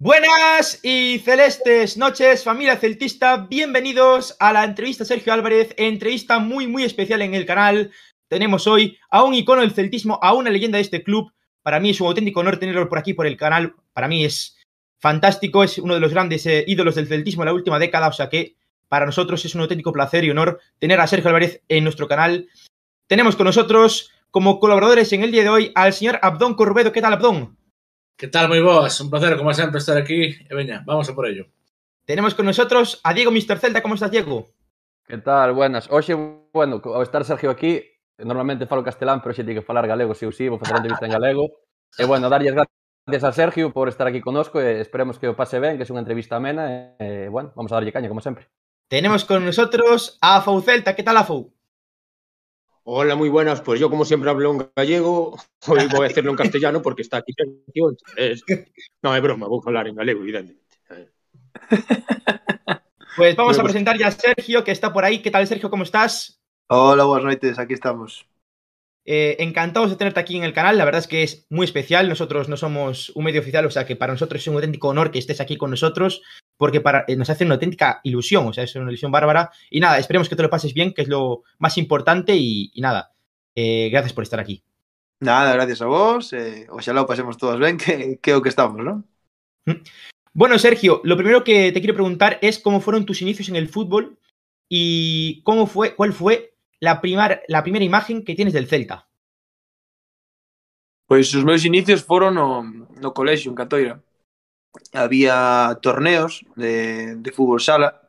Buenas y celestes noches, familia celtista. Bienvenidos a la entrevista Sergio Álvarez, entrevista muy, muy especial en el canal. Tenemos hoy a un icono del celtismo, a una leyenda de este club. Para mí es un auténtico honor tenerlo por aquí, por el canal. Para mí es fantástico, es uno de los grandes eh, ídolos del celtismo de la última década, o sea que para nosotros es un auténtico placer y honor tener a Sergio Álvarez en nuestro canal. Tenemos con nosotros como colaboradores en el día de hoy al señor Abdón Corbedo. ¿Qué tal, Abdón? ¿Qué tal? Muy boas. Un placer, como siempre, estar aquí. E veña, vamos a por ello. Tenemos con nosotros a Diego Mr. Celta. ¿Cómo estás, Diego? ¿Qué tal? Buenas. Oxe, bueno, ao estar Sergio aquí, normalmente falo castelán, pero xe ti que falar galego, si ou si, vou facer a entrevista en galego. E bueno, darlle gracias a Sergio por estar aquí conosco e esperemos que o pase ben, que é unha entrevista amena e, bueno, vamos a darlle caña, como sempre. Tenemos con nosotros a Fou Celta. ¿Qué tal, Afou? Hola, muy buenas. Pues yo, como siempre, hablo en gallego. Hoy voy a hacerlo en castellano porque está aquí Sergio. Entonces... No, es broma, voy a hablar en galego, evidentemente. Pues vamos a presentar ya a Sergio, que está por ahí. ¿Qué tal, Sergio? ¿Cómo estás? Hola, buenas noches, aquí estamos. Eh, encantados de tenerte aquí en el canal. La verdad es que es muy especial. Nosotros no somos un medio oficial, o sea que para nosotros es un auténtico honor que estés aquí con nosotros, porque para, eh, nos hace una auténtica ilusión, o sea, es una ilusión bárbara. Y nada, esperemos que te lo pases bien, que es lo más importante. Y, y nada, eh, gracias por estar aquí. Nada, gracias a vos. Eh, oxalá o pasemos todos ben, que, que é o que estamos, ¿no? Bueno, Sergio, lo primero que te quiero preguntar es cómo fueron tus inicios en el fútbol y cómo fue, cuál fue la, primar, la primeira imagen que tienes del Celta? Pois os meus inicios foron no, no colexio, en Catoira. Había torneos de, de fútbol sala,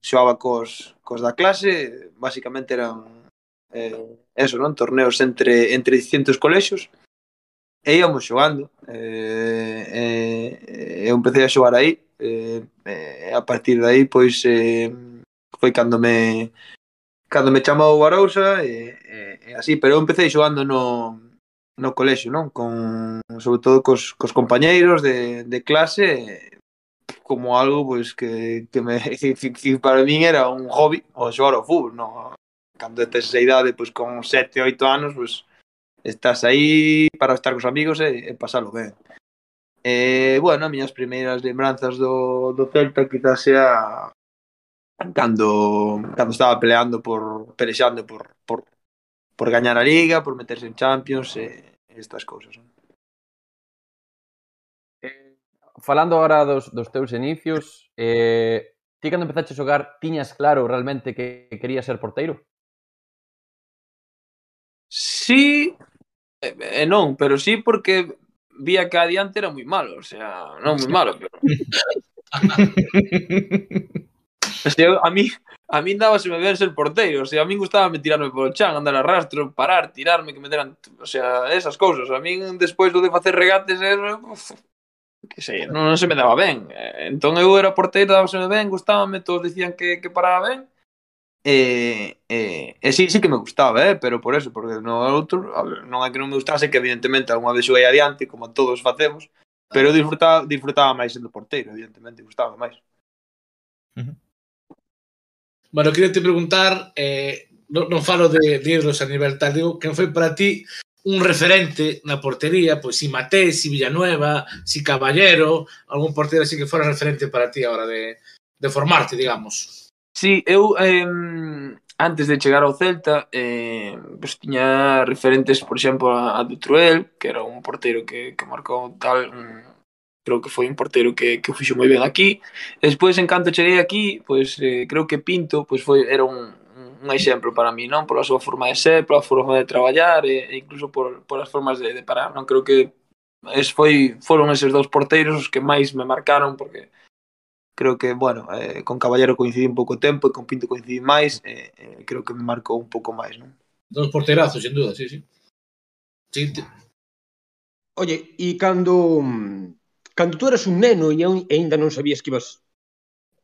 xoaba cos, cos da clase, basicamente eran eh, eso, non? Torneos entre, entre distintos colexios, e íamos xogando. Eh, eh, eu empecé a xogar aí, eh, eh, a partir de aí, pois, eh, foi cando me, cando me chamou o Arousa e, e, e así, pero eu empecé xogando no, no colexio, non? Con, sobre todo cos, cos compañeiros de, de clase como algo pois que, que, me, que, para min era un hobby o xogar ao fútbol, non? Cando tes esa idade, pois con 7, 8 anos, pois estás aí para estar cos amigos e, e pasalo ben. E, bueno, as miñas primeiras lembranzas do, do Celta quizás sea cando cando estaba peleando por pelexando por por por gañar a liga, por meterse en Champions e estas cousas. Eh, falando agora dos, dos teus inicios, eh, ti cando empezaste a xogar tiñas claro realmente que querías ser porteiro? Sí, e eh, eh, non, pero sí porque vía que adiante era moi malo, o sea, non moi malo, pero... Se eu, a mí, a mí dábaseme ver ser porteiro, o sea, a mí gustaba me tirarme polo chan, andar a arrastro, parar, tirarme, que me deran, o sea, esas cousas. A mí despois do de facer regates, era, uf, que sei, non, non se me daba ben. Eh, entón eu era porteiro, dábaseme ben, gustábame, todos dicían que, que paraba ben, E, e, e sí, sí que me gustaba, eh? pero por eso, porque no outro, a ver, non é que non me gustase, que evidentemente algunha vez xoguei adiante, como todos facemos, pero disfrutaba, disfrutaba máis sendo porteiro, evidentemente, gustaba máis. Uh -huh. Bueno, queria te preguntar, eh, non, non falo de libros a nivel tal, digo, quen foi para ti un referente na portería, pois si Maté, si Villanueva, si Caballero, algún portero así que fora referente para ti agora de, de formarte, digamos. Sí, eu eh, antes de chegar ao Celta eh, pues, tiña referentes, por exemplo, a, a Dutruel, que era un portero que, que marcou tal un, creo que foi un portero que, que fixo moi ben aquí. Despois, en canto cheguei aquí, pois eh, creo que Pinto pois foi era un, un exemplo para mí, non? Pola súa forma de ser, pola forma de traballar e, e incluso por, por as formas de, de parar, non? Creo que es foi foron eses dous porteiros os que máis me marcaron porque creo que, bueno, eh, con Caballero coincidí un pouco tempo e con Pinto coincidí máis, eh, eh, creo que me marcou un pouco máis, non? Dos porterazos, sen duda, sí, sí. sí te... Oye, e cando mm, Cando tú eras un neno e, aínda e ainda non sabías que ibas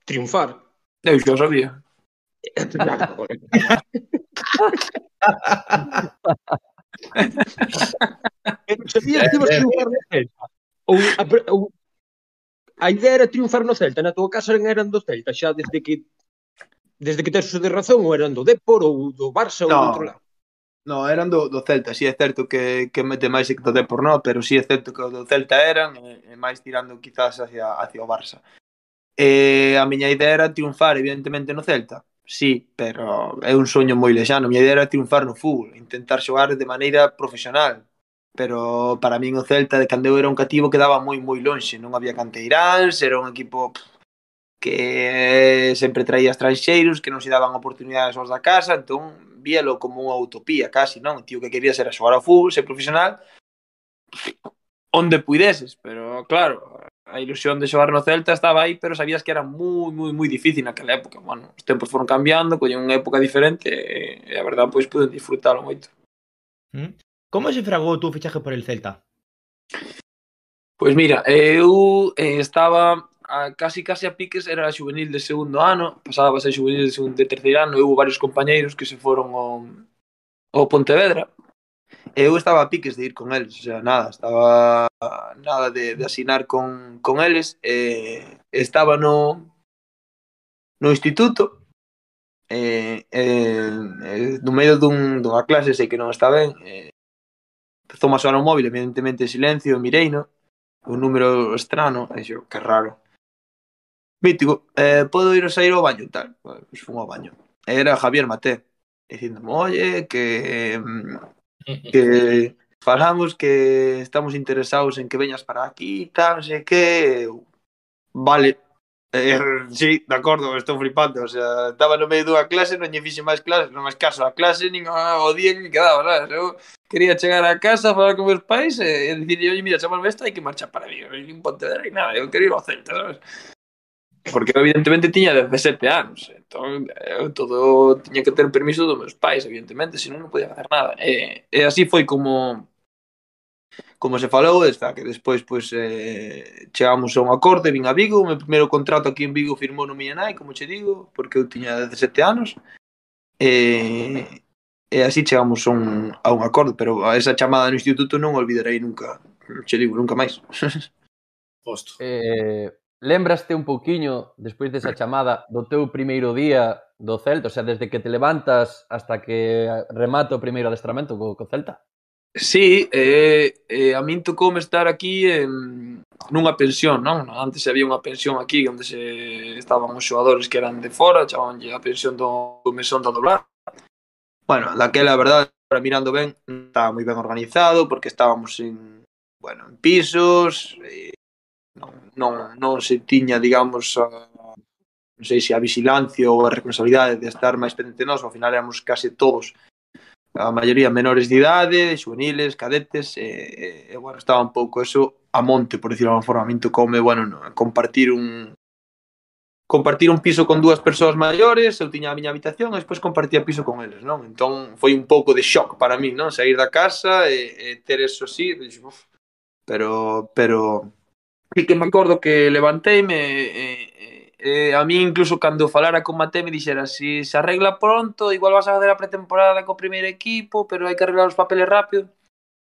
triunfar. Eu xa sabía. Pero sabías que ibas eh, eh. triunfar no Celta? Ou, a, ou, a idea era triunfar no Celta? Na tua casa eran do Celta xa desde que desde que tes de razón ou eran do Depor ou do Barça no. ou do outro lado? No, eran do, do Celta, si sí, é certo que, que mete máis que do por no, pero si sí é certo que do Celta eran, e, e máis tirando quizás hacia, hacia o Barça. E a miña idea era triunfar, evidentemente, no Celta, sí, pero é un soño moi lexano. A miña idea era triunfar no fútbol, intentar xogar de maneira profesional. Pero para min o Celta de cando eu era un cativo quedaba moi moi lonxe, non había canteiráns, era un equipo pff, que sempre traía estranxeiros, que non se daban oportunidades aos da casa, entón vielo como unha utopía casi, non? O tío que quería ser a xogar ao fútbol, ser profesional, onde puideses, pero claro, a ilusión de xogar no Celta estaba aí, pero sabías que era moi, moi, moi difícil naquela época. Bueno, os tempos foron cambiando, coñen unha época diferente e a verdad pois puden disfrutalo moito. Mm. Como se fragou o teu fichaje por el Celta? Pois mira, eu eh, estaba a, casi casi a piques era a juvenil de segundo ano, pasaba a ser juvenil de segundo de terceiro ano, e houve varios compañeiros que se foron ao, ao Pontevedra. E eu estaba a piques de ir con eles, o sea, nada, estaba nada de, de asinar con, con eles, e estaba no no instituto, eh, e, e, no medio dun, dunha clase sei que non está ben e, empezou a soar o móvil evidentemente silencio, mirei no? un número estrano e xo, que raro Mítico, eh, podo ir a sair ao baño tal. Pois pues, fun ao baño. Era Javier Maté, dicindo, oye, que que falamos que estamos interesados en que veñas para aquí, tal, non sei que... Vale, Eh, sí, de acordo, estou flipando, o sea, estaba no medio dunha clase, non lle fixe máis clase, non máis caso a clase, nin o día que quedaba, sabes? Eu quería chegar a casa, falar con meus pais eh, e, e dicir, oye, mira, chamame esta, hai que marchar para mí, Nin Pontevedra e nada, eu quería ir ao Celta, sabes? Porque eu evidentemente tiña 17 anos, entón eu todo tiña que ter permiso dos meus pais, evidentemente, senón non podía facer nada. E, e así foi como como se falou, está que despois pois eh, chegamos a un acorde, vin a Vigo, o meu primeiro contrato aquí en Vigo firmou no miña nai, como che digo, porque eu tiña 17 anos. E, e así chegamos a un, a un acorde, pero a esa chamada no instituto non olvidarei nunca, che digo, nunca máis. Posto. Eh, lembraste un pouquiño, despois desa chamada, do teu primeiro día do Celta? O sea, desde que te levantas hasta que remata o primeiro adestramento co, co Celta? Sí, eh, eh, a min tocou estar aquí en, nunha pensión, non? Antes había unha pensión aquí onde se estaban os xogadores que eran de fora, chamabanlle a pensión do, do mesón da doblar. Bueno, daquela, a verdade, para mirando ben, estaba moi ben organizado porque estábamos en, bueno, en pisos, eh, non, non, non se tiña, digamos, a, non sei se a vigilancia ou a responsabilidade de estar máis pendente nós, ao final éramos case todos a maioría menores de idade, juveniles, cadetes, e, e, e bueno, estaba un pouco eso a monte, por decirlo de alguma forma, minto come, bueno, no, compartir un compartir un piso con dúas persoas maiores, eu tiña a miña habitación e despois compartía piso con eles, non? Entón foi un pouco de shock para mí, non? Sair da casa e, e ter eso así, dixo, uf, pero pero E que me acordo que levanteime e, eh, e, eh, e eh, a mí incluso cando falara con Mate me dixera si se arregla pronto, igual vas a fazer a pretemporada co primeiro equipo, pero hai que arreglar os papeles rápido.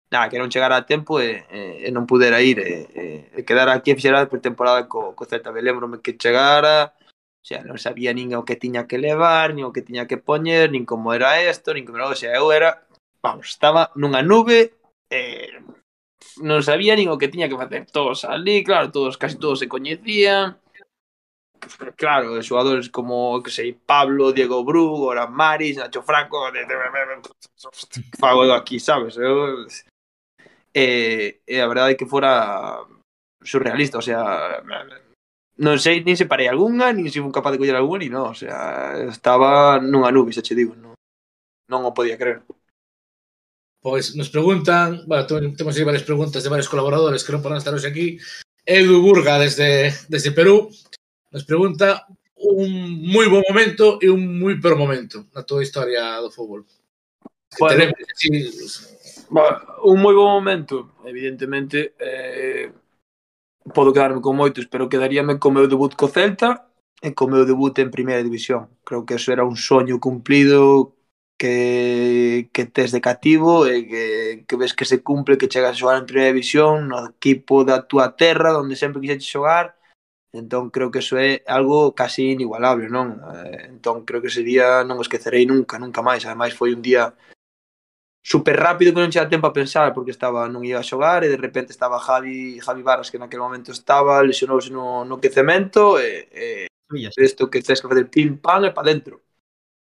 Nada, que non chegara a tempo e, e, e non pudera ir e, e, e quedar aquí e fixera a pretemporada co, co Celta. B. lembro que chegara, o sea, non sabía nin o que tiña que levar, nin o que tiña que poñer, nin como era isto, nin como era, o sea, eu era, vamos, estaba nunha nube, eh, non sabía nin o que tiña que facer. Todos ali, claro, todos, casi todos se coñecían. Claro, xogadores como, que sei, Pablo, Diego Bru, Goran Maris, Nacho Franco, de... fago eu aquí, sabes? Eh, eh, eu... E, e a verdade é que fora surrealista, o sea, non sei, nin se parei algunha, nin se fun capaz de coller algunha, ni non, o sea, estaba nunha nube, xa che digo, non, non o podía creer. Pois nos preguntan, bueno, temos aí varias preguntas de varios colaboradores que non poden estar hoxe aquí. Edu Burga desde, desde Perú nos pregunta un moi bo momento e un moi peor momento na toda a historia do fútbol. Bueno, tenemos, así, bueno, un moi bo momento, evidentemente, eh, podo quedarme con moitos, pero quedaríame co meu debut co Celta e co meu debut en primeira división. Creo que eso era un soño cumplido que, que tes de cativo e que, que ves que se cumple que chegas a xogar en primeira división no equipo da túa terra onde sempre quixeches xogar entón creo que eso é algo casi inigualable non? Eh, entón creo que ese día non o esquecerei nunca nunca máis. Ademais foi un día super rápido que non che dá tempo a pensar porque estaba non ia a xogar e de repente estaba Javi Javi Barras que naquele momento estaba lesionouse no, no quecemento e, e isto que tens que facer pim pam e pa dentro.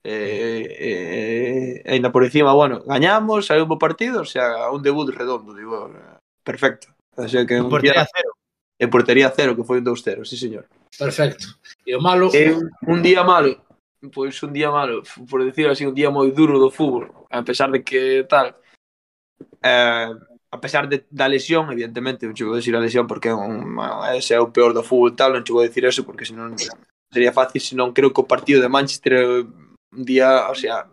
Eh, eh, eh, ainda por encima, bueno, gañamos, saiu bo partido, o sea, un debut redondo, digo, perfecto. O sea, que en portería día, cero. En portería cero, que foi un 2-0, sí, señor. Perfecto. E o malo... É un, un día malo, pois un día malo, por decir así, un día moi duro do fútbol, a pesar de que tal... Eh, a pesar de, da lesión, evidentemente, non che vou decir a lesión porque é un, ese é o peor do fútbol tal, non che vou decir eso porque senón sería fácil, senón creo que o partido de Manchester un día, o sea,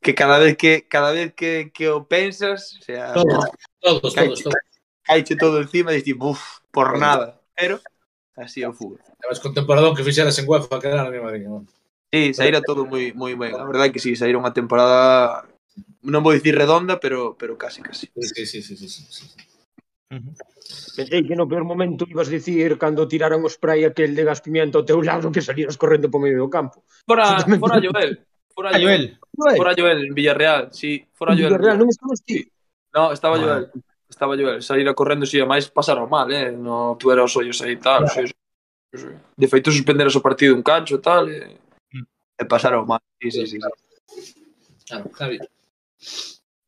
que cada vez que cada vez que, que o pensas, o sea, todos, todos, caiche, todos, todos. Caiche todo encima e dices, buf, por nada, pero así é o fútbol. Sabes con temporadón que fixeras en UEFA, que era na mesma liga. Sí, saíra todo moi moi ben. A verdade que si, sí, saíra unha temporada non vou dicir redonda, pero pero casi casi. Sí, sí, sí, sí, sí. sí. Pensei que no peor momento ibas dicir cando tiraron o spray aquel de gas pimienta ao teu lado que salías correndo po medio do campo. Fora, fora Joel. Fora Joel. Joel. Fora Joel en Villarreal, sí, fora Joel. Villarreal, non estabas ti. No, estaba ah. Joel. Estaba Joel, saíra correndo, si, sí, máis pasaron mal, eh? No, tu era os ollos aí tal, claro. sí, sí. De feito, suspenderas o partido un cancho e tal, e, eh? e pasaron mal, sí, sí, sí. Claro, Javi.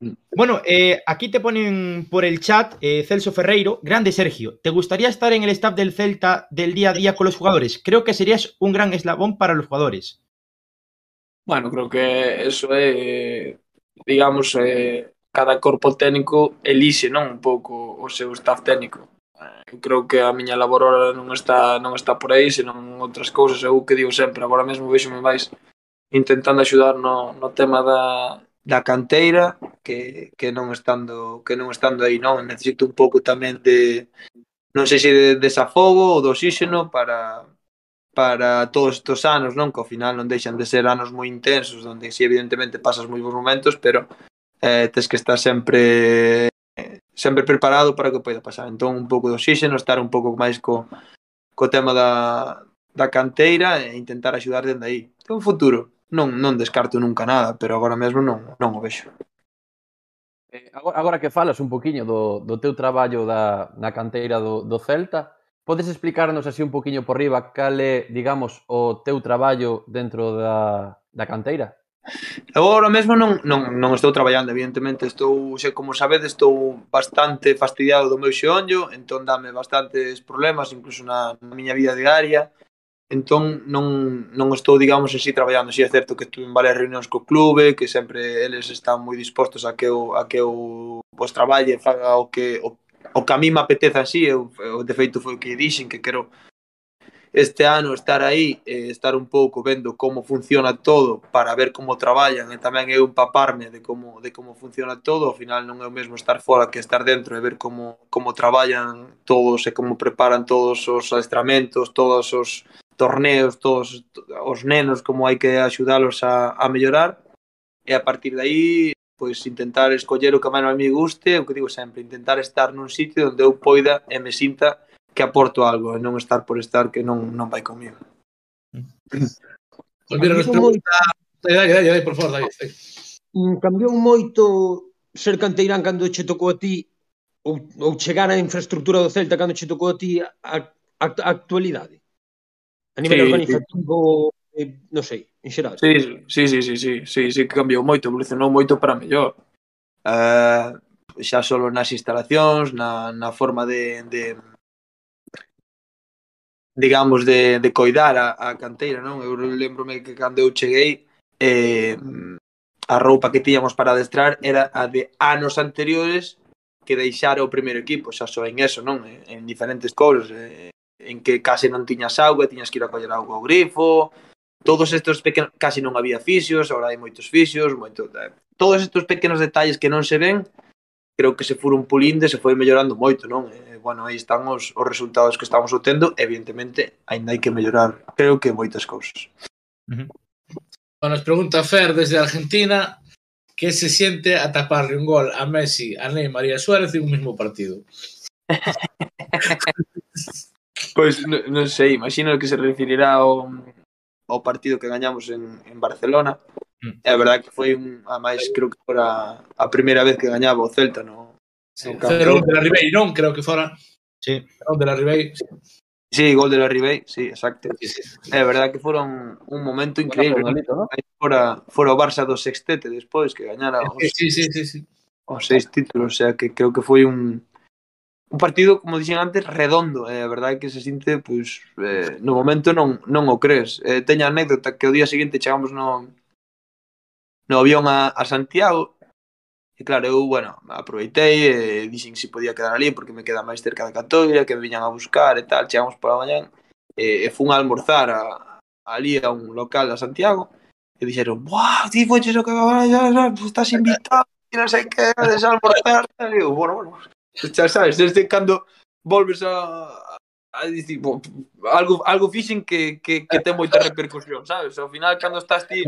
Mm. Bueno, eh, aquí te ponen por el chat eh, Celso Ferreiro, grande Sergio, ¿te gustaría estar en el staff del Celta del día a día con los jugadores? Creo que serías un gran eslabón para los jugadores. Bueno, creo que eso é, digamos, eh, cada corpo técnico elixe non un pouco o seu staff técnico. Eu creo que a miña labor ahora non está, non está por aí, senón outras cousas. Eu que digo sempre, agora mesmo vexome máis intentando axudar no, no tema da, da canteira que, que non estando que non estando aí, non? Necesito un pouco tamén de non sei se de desafogo ou de oxígeno para para todos estes anos, non? Que ao final non deixan de ser anos moi intensos, onde si evidentemente pasas moi bons momentos, pero eh, tens que estar sempre sempre preparado para que poida pasar. Entón, un pouco de oxígeno, estar un pouco máis co, co tema da, da canteira e intentar axudar dende aí. Ten un futuro non, non descarto nunca nada, pero agora mesmo non, non o vexo. Eh, agora, agora que falas un poquiño do, do teu traballo da, na canteira do, do Celta, podes explicarnos así un poquiño por riba cal é, digamos, o teu traballo dentro da, da canteira? Eu agora mesmo non, non, non estou traballando, evidentemente, estou, se como sabedes, estou bastante fastidiado do meu xeonllo, entón dame bastantes problemas, incluso na, na miña vida diaria, entón non, non estou, digamos, así traballando. Si é certo que estuve en varias reunións co clube, que sempre eles están moi dispostos a que eu, a que eu vos traballe, faga o que o, o que a mí me apeteza así, eu, eu de feito foi o que dixen que quero este ano estar aí, eh, estar un pouco vendo como funciona todo para ver como traballan e tamén eu empaparme de como de como funciona todo, ao final non é o mesmo estar fora que estar dentro e ver como como traballan todos e como preparan todos os adestramentos, todos os torneos todos os nenos como hai que axudalos a, a mellorar e a partir de aí pois intentar escoller o que máis me guste, o que digo sempre, intentar estar nun sitio onde eu poida e me sinta que aporto algo e non estar por estar que non non vai comigo. pues mira, nos pregunta... Dai, dai, dai, por favor, dai. Mm, Cambiou moito ser canteirán cando che tocou a ti ou, ou chegar á infraestructura do Celta cando che tocou a ti a, a, a actualidade? a nivel sí, organizativo, sí. Eh, non sei, en xeral. Sí, sí, sí, sí, sí, sí, sí que cambiou moito, evolucionou moito para mellor. Uh, xa solo nas instalacións, na, na forma de, de digamos, de, de coidar a, a canteira, non? Eu lembrome que cando eu cheguei eh, a roupa que tiñamos para adestrar era a de anos anteriores que deixara o primeiro equipo, xa só en eso, non? En diferentes coros, eh, en que case non tiñas auga, tiñas que ir a coller auga ao grifo, todos estes pequenos, casi non había fisios, agora hai moitos fisios, moito, eh, todos estes pequenos detalles que non se ven, creo que se foron pulindo e se foi mellorando moito, non? E, bueno, aí están os, os resultados que estamos obtendo, evidentemente, aínda hai que mellorar, creo que moitas cousas. Uh -huh. Bueno, nos pregunta Fer desde Argentina, que se siente a taparle un gol a Messi, a Neymar e a Suárez en un mismo partido? Pois non no sei, imagino que se referirá ao, ao partido que gañamos en, en Barcelona. Mm. É verdade que foi un, a máis creo que fora a primeira vez que gañaba o Celta no, sí, no de la Ribey, non? Creo que fora. Sí. Cerón de la Ribey. Sí. Sí, gol de la Ribey, sí, exacto. Sí, sí. É verdade que foron un momento increíble. Bueno, bonito, ¿no? Fora, fora o Barça do sextete despois que gañara os, sí, sí, sí, sí. os seis títulos, o sea que creo que foi un, un partido, como dixen antes, redondo, eh, a verdade é que se sinte, pois, eh, no momento non, non o crees. Eh, teña anécdota que o día seguinte chegamos no, no avión a, a Santiago, e claro, eu, bueno, aproveitei, e eh, dixen se si podía quedar ali, porque me queda máis cerca da Catoira, que me viñan a buscar e tal, chegamos pola mañán, e, e fun a almorzar a, ali a un local a Santiago, e dixeron, buah, ti foches o que estás invitado, e non sei que, des almorzar, e eu, bueno, bueno, xa sabes, desde cando volves a, a dicir, bo, algo, algo fixen que, que, que ten moita repercusión, sabes? Ao final, cando estás ti,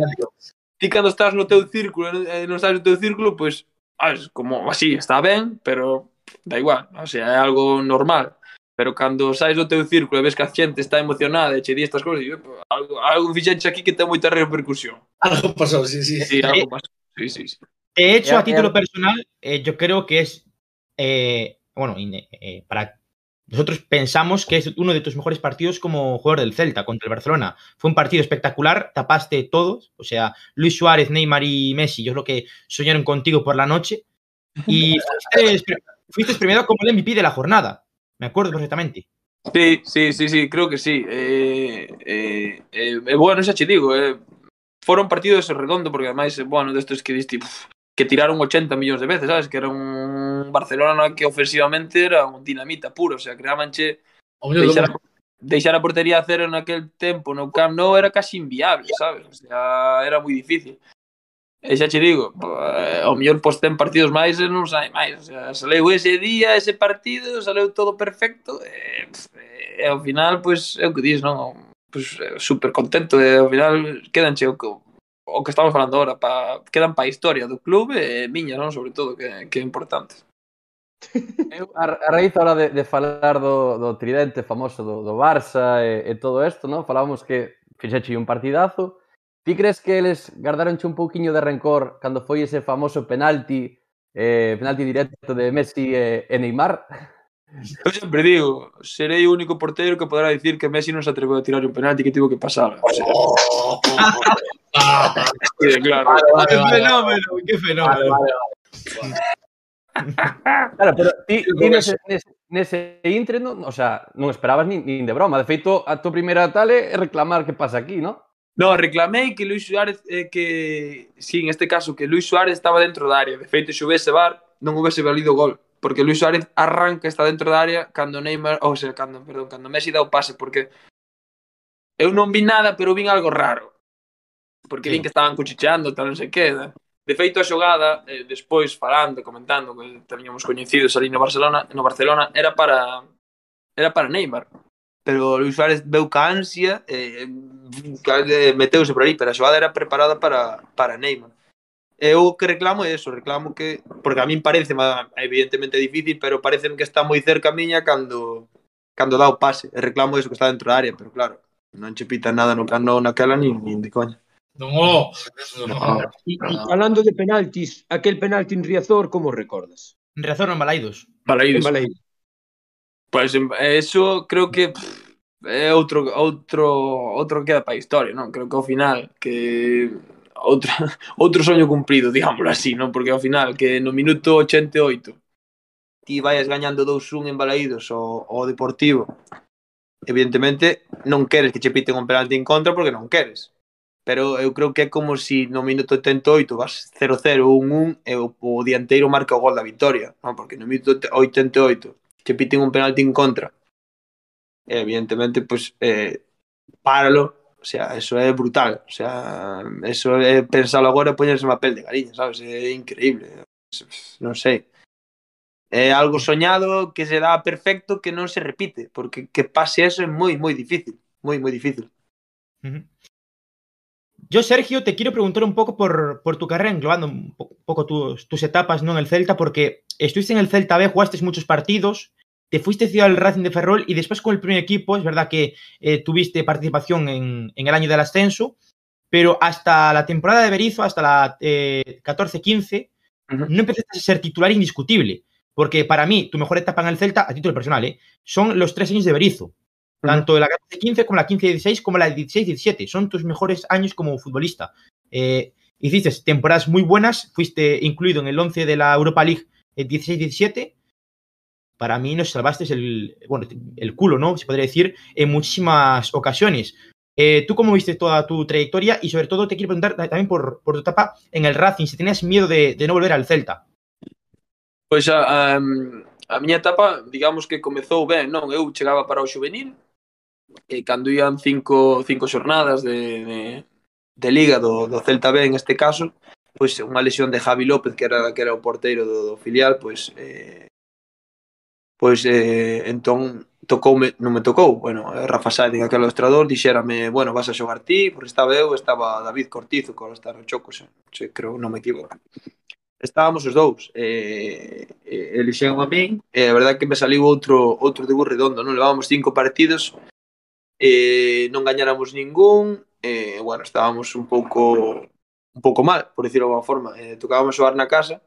ti cando estás no teu círculo, e non estás no teu círculo, pois, pues, como así, está ben, pero da igual, o sea, é algo normal. Pero cando saís do teu círculo e ves que a xente está emocionada e che di estas cousas, algo, algo fixenche aquí que ten moita repercusión. Algo pasou, sí, sí. Sí, algo pasou, sí, sí. sí. De hecho, a título personal, eh, yo creo que es eh, bueno, eh, para nosotros pensamos que es uno de tus mejores partidos como jugador del Celta contra el Barcelona. Fue un partido espectacular, tapaste todos, o sea, Luis Suárez, Neymar y Messi, yo creo que soñaron contigo por la noche y fuiste, fuiste premiado como el MVP de la jornada, me acuerdo perfectamente. Sí, sí, sí, sí, creo que sí. Eh, eh, eh, bueno, xa che digo, eh, foron partidos redondo porque ademais, bueno, destes que diste, que tiraron 80 millóns de veces, sabes? Que era un Barcelona que ofensivamente era un dinamita puro, o sea, creabanche deixar, a, deixar a portería a cero en aquel tempo no Camp Nou era casi inviable, sabes? O sea, era moi difícil. E xa che digo, eh, ao mellor pois ten partidos máis e non sai máis. O sea, saleu ese día, ese partido, saleu todo perfecto e, e ao final, pois, é o que dis, non? Pois, eh, super contento e ao final quedan che o que o que estamos falando ahora, pa, quedan pa historia do clube e miña, non? Sobre todo, que, que é importante. Eu, a, a raíz ahora de, de falar do, do tridente famoso do, do Barça e, e todo isto, non? Falábamos que fixeche un partidazo. Ti crees que eles guardaronche un pouquiño de rencor cando foi ese famoso penalti, eh, penalti directo de Messi e, e Neymar? Eu sempre digo, serei o único porteiro que poderá dicir que Messi non se atreveu a tirar un penalti que tivo que pasar. O sea, sí, claro. Vale, vale, que fenómeno, que fenómeno. Vale, vale, vale. Claro, pero ti, ti nese, nese, nese intre, non, o sea, non esperabas nin, nin de broma. De feito, a tua primeira tal é reclamar que pasa aquí, non? No, reclamei que Luis Suárez eh, que, si, sí, en este caso, que Luis Suárez estaba dentro da área. De feito, se houvese bar, non houvese valido gol porque Luis Suárez arranca está dentro da área cando Neymar, ou sea, cando, perdón, cando Messi dá o pase, porque eu non vi nada, pero vin algo raro. Porque sí. vin que estaban cuchicheando, tal non se queda. De feito a xogada, eh, despois falando, comentando que teníamos coñecidos ali no Barcelona, no Barcelona era para era para Neymar. Pero Luis Suárez veu ca ansia, eh, eh meteuse por ali, pero a xogada era preparada para, para Neymar eu que reclamo é eso, reclamo que porque a min parece evidentemente difícil, pero parece que está moi cerca a miña cando cando dá o pase. E reclamo eso que está dentro da área, pero claro, non che pita nada no cano naquela nin, nin de coña. Non, oh. no. E, e falando de penaltis, aquel penalti en Riazor, como recordas? En Riazor non Balaidos. Balaidos. En Balaidos. Pois pues, eso creo que pff, é outro outro outro que queda para a historia, non? Creo que ao final que outro, outro soño cumprido, digámoslo así, non? Porque ao final, que no minuto 88 ti vayas gañando 2-1 en Balaídos o, o Deportivo evidentemente non queres que che piten un penalti en contra porque non queres pero eu creo que é como se si no minuto 88 vas 0-0, 1-1 e o, o dianteiro marca o gol da victoria, non? porque no minuto 88 che piten un penalti en contra e evidentemente pues, eh, páralo o sea, eso é brutal o sea, eso é pensalo agora e poñerse unha pel de galiña, sabes? É increíble non sei é algo soñado que se dá perfecto que non se repite porque que pase eso é moi, moi difícil moi, moi difícil. Yo, Sergio, te quiero preguntar un poco por, por tu carrera, englobando un po- poco tus, tus etapas ¿no? en el Celta, porque estuviste en el Celta B, jugaste muchos partidos, te fuiste ciudad al Racing de Ferrol y después con el primer equipo, es verdad que eh, tuviste participación en, en el año del ascenso, pero hasta la temporada de Berizzo, hasta la eh, 14-15, Ujú. no empezaste a ser titular indiscutible. Porque para mí, tu mejor etapa en el Celta, a título personal, ¿eh? son los tres años de Berizzo. Tanto la 14-15 como la 15-16 como la 16-17. Son tus mejores años como futbolista. Eh, hiciste temporadas muy buenas, fuiste incluido en el 11 de la Europa League en 16-17. para mí nos salvaste el, bueno, el culo, ¿no? Se podría decir, en muchísimas ocasiones. Eh, ¿Tú cómo viste toda tu trayectoria? Y sobre todo te quiero preguntar también por, por tu etapa en el Racing, si tenías miedo de, de no volver al Celta. Pois a, a, a miña etapa, digamos que comezou ben, non? Eu chegaba para o juvenil, e cando ian cinco, cinco xornadas de, de, de liga do, do Celta B en este caso, pois unha lesión de Javi López, que era, que era o porteiro do, do filial, pois eh, pois eh, entón tocoume, non me tocou, bueno, eh, Rafa Saiden, aquel ilustrador, dixérame, bueno, vas a xogar ti, porque estaba eu, estaba David Cortizo, que ahora está no Choco, se, se, creo, non me equivoco. Estábamos os dous, eh, eh, elixeron a min, e eh, a verdade que me saliu outro outro debut redondo, non? Levábamos cinco partidos, eh, non gañáramos ningún, eh, bueno, estábamos un pouco un pouco mal, por decirlo de alguma forma, eh, tocábamos xogar na casa,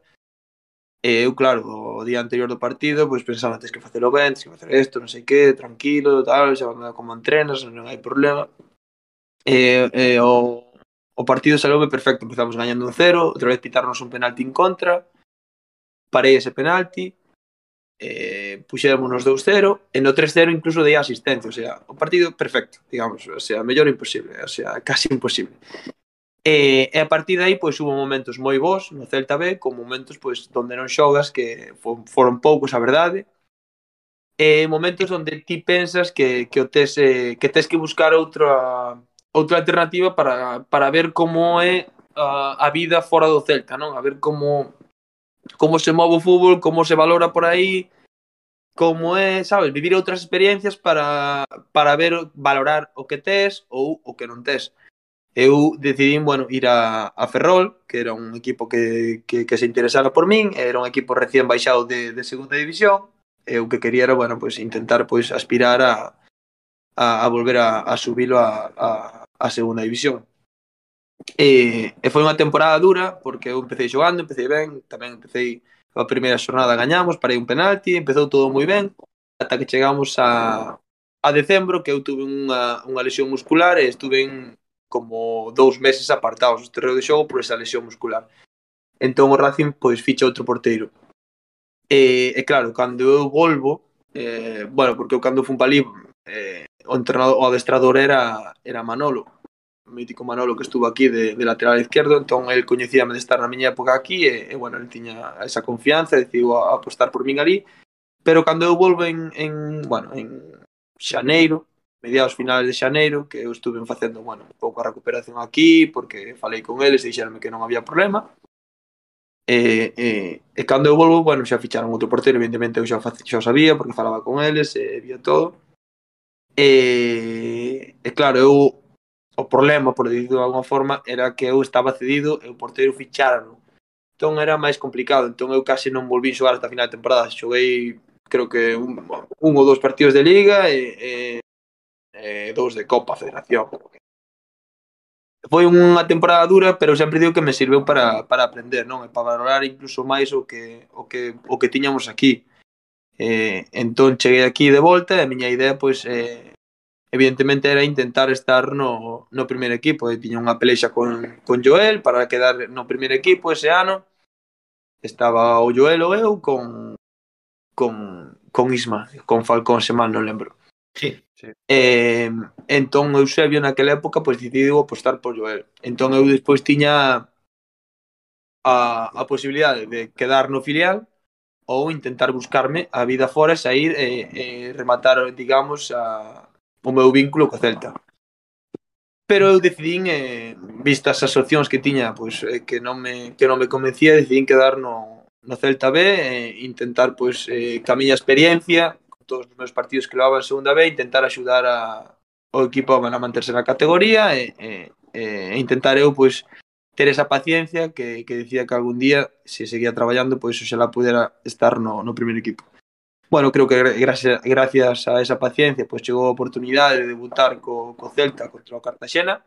E eu, claro, o día anterior do partido, pois pensaba, tens que facelo ben, tens que facer isto, non sei que, tranquilo, tal, xa como entrenas, non hai problema. E, e o, o partido saloume perfecto, empezamos gañando un cero, outra vez pitarnos un penalti en contra, parei ese penalti, eh, puxéramos nos 2-0, e no 3-0 incluso dei asistencia, o sea, o partido perfecto, digamos, o sea, mellor imposible, o sea, casi imposible. E, e a partir de aí, pois, hubo momentos moi bons no Celta B, con momentos, pois, donde non xogas, que foron poucos, a verdade, e momentos onde ti pensas que, que o tes, eh, que tes que buscar outra outra alternativa para, para ver como é a, a vida fora do Celta, non? A ver como como se move o fútbol, como se valora por aí, como é, sabes, vivir outras experiencias para, para ver, valorar o que tes ou o que non tes eu decidí, bueno, ir a, a Ferrol, que era un equipo que, que, que se interesara por min, era un equipo recién baixado de, de segunda división, e o que quería era, bueno, pues intentar pues aspirar a, a, a volver a, a subilo a, a, a segunda división. E, e foi unha temporada dura, porque eu empecé xogando, empecé ben, tamén empecé a primeira xornada gañamos, parei un penalti, empezou todo moi ben, ata que chegamos a, a decembro, que eu tuve unha, unha lesión muscular e estuve en, como dous meses apartados do terreo de xogo por esa lesión muscular. Entón o Racing pois ficha outro porteiro. E, e claro, cando eu volvo, eh, bueno, porque eu cando fun palí, eh, o, entrenador, o adestrador era, era Manolo, o mítico Manolo que estuvo aquí de, de lateral izquierdo, entón el coñecíame de estar na miña época aquí e, e bueno, el tiña esa confianza, decidiu a apostar por min ali, pero cando eu volvo en, en bueno, en xaneiro, mediados finales de xaneiro, que eu estuve facendo, bueno, un pouco a recuperación aquí, porque falei con eles e dixeronme que non había problema. E, e, e cando eu volvo, bueno, xa ficharon outro portero, evidentemente eu xa, xa sabía, porque falaba con eles, e vía todo. E, e claro, eu o problema, por dicirlo de alguma forma, era que eu estaba cedido e o portero ficharon. Entón era máis complicado, entón eu case non volví xogar hasta a final de temporada, xoguei creo que un, un ou dous partidos de liga e, e dous de Copa Federación. Foi unha temporada dura, pero sempre digo que me sirveu para, para aprender, non? E para valorar incluso máis o que, o que, o que tiñamos aquí. Eh, entón cheguei aquí de volta e a miña idea pois eh, evidentemente era intentar estar no, no primeiro equipo e tiña unha pelexa con, con Joel para quedar no primeiro equipo ese ano estaba o Joel ou eu con con, con Isma, con Falcón se mal non lembro Sí. Eh, entón Eusebio naquela época pois decidiu apostar por Joel. Entón eu despois tiña a, a posibilidade de quedar no filial ou intentar buscarme a vida fora, sair e, e rematar, digamos, a, o meu vínculo co Celta. Pero eu decidín, eh, vistas as opcións que tiña, pois eh, que non me que non me convencía, decidín quedar no no Celta B e intentar pois eh, que a miña experiencia todos os meus partidos que levaba en segunda B, intentar axudar a, o equipo a manterse na categoría e, e, e intentar eu pois ter esa paciencia que, que decía que algún día se seguía traballando pois oxalá pudera estar no, no primeiro equipo. Bueno, creo que gracias, gracias a esa paciencia pois chegou a oportunidade de debutar co, co Celta contra o Cartaxena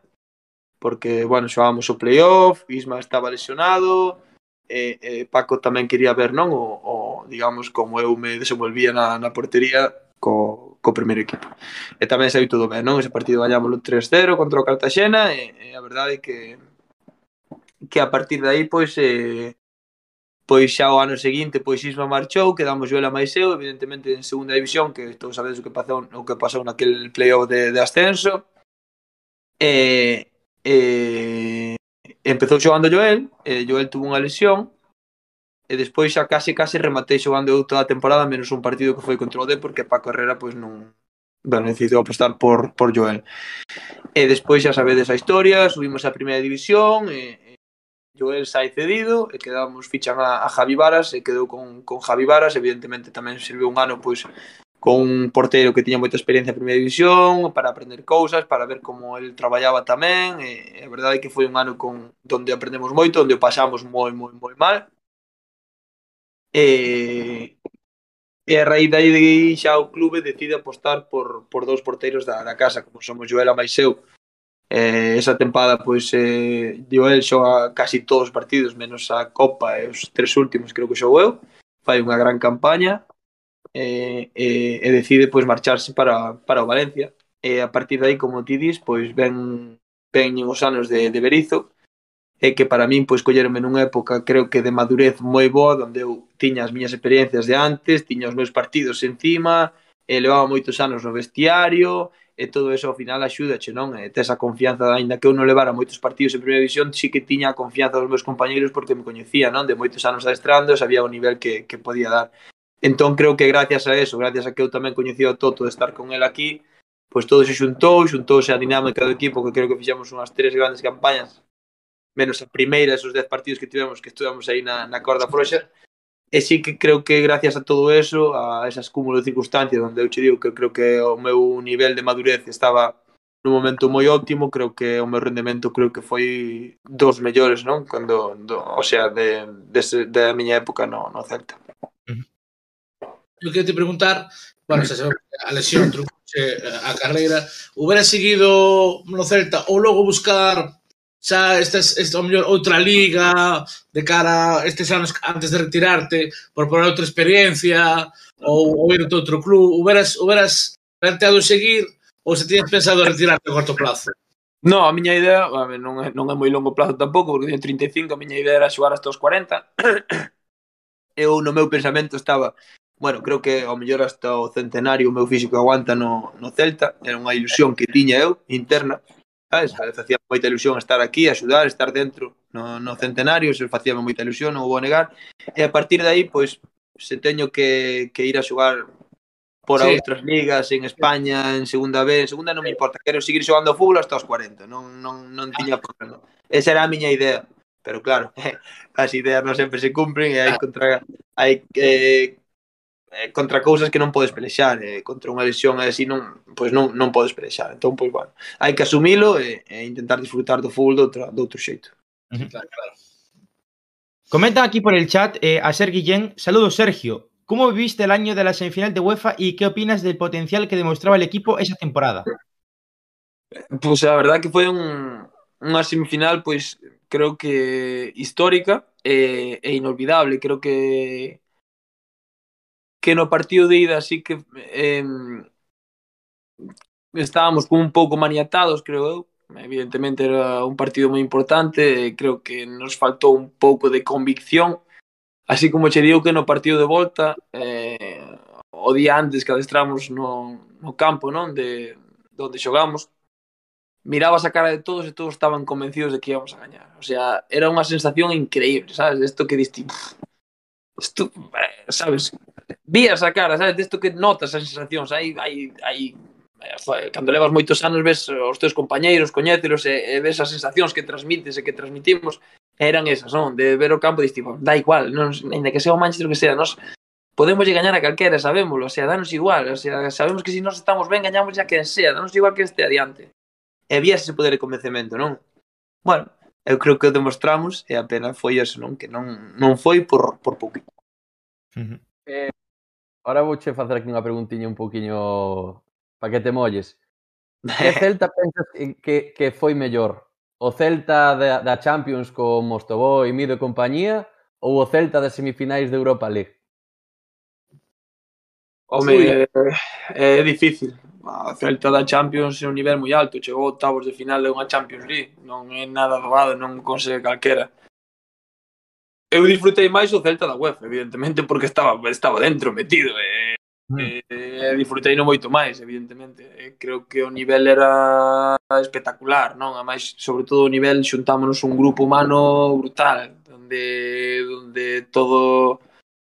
porque, bueno, xogábamos o playoff, Isma estaba lesionado, e, e Paco tamén quería ver non o, o, digamos, como eu me desenvolvía na, na portería co, co primeiro equipo. E tamén saiu todo ben, non? Ese partido gañámoslo 3-0 contra o Cartaxena e, e a verdade é que que a partir de aí pois eh, pois xa o ano seguinte pois Isma marchou, quedamos Joela máis eu, evidentemente en segunda división, que todos sabedes o que pasou, o que pasou naquel playoff de, de ascenso. E, eh, e eh, empezou xogando Joel, eh, Joel tuvo unha lesión e despois xa case case rematei xogando eu toda a temporada menos un partido que foi contra o Depor que Paco Herrera pois non bueno, decidiu apostar por, por Joel. E despois xa sabedes a historia subimos a primeira división e, e Joel sai cedido e quedamos fichan a, a Javi Varas e quedou con, con Javi Varas. Evidentemente tamén serviu un ano pois con un portero que tiña moita experiencia en primeira división para aprender cousas, para ver como el traballaba tamén. E, e a verdade é que foi un ano con donde aprendemos moito, onde o pasamos moi moi moi mal. E, e a raíz de aí xa o clube decide apostar por, por dous porteiros da, da casa, como somos Joel máis eu. Eh, esa tempada, pois, eh, Joel xoga casi todos os partidos, menos a Copa e os tres últimos creo que xogou eu. Fai unha gran campaña eh, eh, e decide pois marcharse para, para o Valencia. E a partir de aí, como ti dis, pois ven, ven os anos de, de Berizo, e que para min pois colleronme nunha época creo que de madurez moi boa onde eu tiña as miñas experiencias de antes, tiña os meus partidos encima, e levaba moitos anos no vestiario e todo eso ao final axúdache, non? E tes a confianza, aínda que eu non levara moitos partidos en primeira división, sí que tiña a confianza dos meus compañeiros porque me coñecía, non? De moitos anos adestrando, sabía o nivel que, que podía dar. Entón creo que gracias a eso, gracias a que eu tamén coñecía o Toto de estar con el aquí, pois todo se xuntou, xuntouse a dinámica do equipo, que creo que fixemos unhas tres grandes campañas menos a primeira esos 10 partidos que tivemos que estuvamos aí na, na corda froxa e sí que creo que gracias a todo eso a esas cúmulos de circunstancias onde eu che digo que creo que o meu nivel de madurez estaba nun momento moi óptimo creo que o meu rendemento creo que foi dos mellores non? Cando do, o sea de, de, de miña época no, no Celta. Eu quero te preguntar bueno, xa a lesión trucouche eh, a carreira, hubiera seguido no Celta ou logo buscar xa estás est, o mellor outra liga de cara estes anos antes de retirarte por por outra experiencia ou, ou ir a outro club, houberas, houberas planteado seguir ou se tiñas pensado retirarte a corto plazo? No, a miña idea, a ver, non, é, non é moi longo plazo tampouco, porque teño 35, a miña idea era xogar hasta os 40. Eu no meu pensamento estaba, bueno, creo que ao mellor hasta o centenario o meu físico aguanta no, no Celta, era unha ilusión que tiña eu, interna, sabes? Facía moita ilusión estar aquí, axudar, estar dentro no, no centenario, se facía moita ilusión, non vou negar. E a partir de aí, pois, se teño que, que ir a xogar por sí. outras ligas en España, en segunda B, en segunda non me importa, quero seguir xogando fútbol hasta os 40, non, non, non tiña ah. problema. Esa era a miña idea, pero claro, as ideas non sempre se cumpren e hai, contra, hai eh, eh, contra cousas que non podes pelexar, eh, contra unha lesión así non, pois non, non podes pelexar. Entón, pois, bueno, hai que asumilo e, e intentar disfrutar do fútbol de outro, de outro xeito. Claro, claro. Comenta aquí por el chat eh, a Ser Guillén. Saludos, Sergio. ¿Cómo viviste el año de la semifinal de UEFA y qué opinas del potencial que demostraba el equipo esa temporada? Pues a verdad que foi un, unha semifinal, pois, creo que histórica e, e inolvidable. Creo que que no partido de ida así que eh, estábamos como un pouco maniatados, creo eu. Evidentemente era un partido moi importante, creo que nos faltou un pouco de convicción, así como che digo que no partido de volta, eh, o día antes que adestramos no, no campo non de onde xogamos, mirabas a cara de todos e todos estaban convencidos de que íbamos a gañar. O sea, era unha sensación increíble, sabes? Isto que diste, isto, eh, sabes? vías a cara, sabes, desto que notas as sensacións, hai, hai, hai cando levas moitos anos ves os teus compañeiros, coñételos e, e ves as sensacións que transmites e que transmitimos eran esas, non? De ver o campo e tipo, da igual, non, ainda que sea o Manchester que sea, nós podemos gañar a calquera, sabémoslo, o sea, danos igual, o sea, sabemos que se si nós estamos ben, gañamos a quen sea, danos igual que este adiante. E había ese poder de convencemento, non? Bueno, eu creo que o demostramos e apenas foi eso, non? Que non, non foi por, por pouquinho. Uh -huh. eh, Ahora vouche facer aquí unha preguntiña un poquinho para que te molles. Que Celta pensas que, que foi mellor? O Celta da, da Champions con e Mido e compañía ou o Celta das semifinais de Europa League? Home, sí. é, é difícil. A Celta da Champions é un nivel moi alto. Chegou a octavos de final de unha Champions League. Non é nada doado, non consegue calquera eu disfrutei máis o Celta da UEFA, evidentemente, porque estaba estaba dentro metido e, mm. Eh, e disfrutei no moito máis, evidentemente. E creo que o nivel era espectacular, non? A máis, sobre todo o nivel xuntámonos un grupo humano brutal, onde onde todo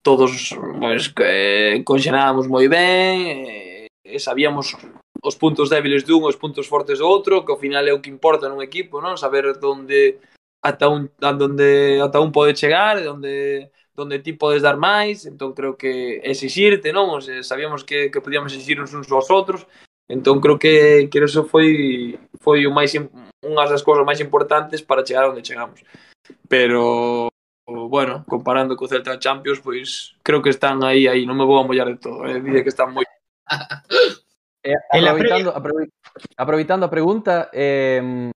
todos pois que conxenábamos moi ben, e, e sabíamos os puntos débiles dun, os puntos fortes do outro, que ao final é o que importa nun equipo, non? Saber onde ata un, donde, ata un pode chegar, onde, donde ti podes dar máis, entón creo que exixirte, non? O sea, sabíamos que, que podíamos exixirnos uns aos outros, entón creo que, que eso foi foi o máis unha das cousas máis importantes para chegar onde chegamos. Pero bueno, comparando co Celta Champions, pois creo que están aí aí, non me vou a mollar de todo, eh? dice que están moi Eh, aproveitando, aproveitando a pregunta, eh,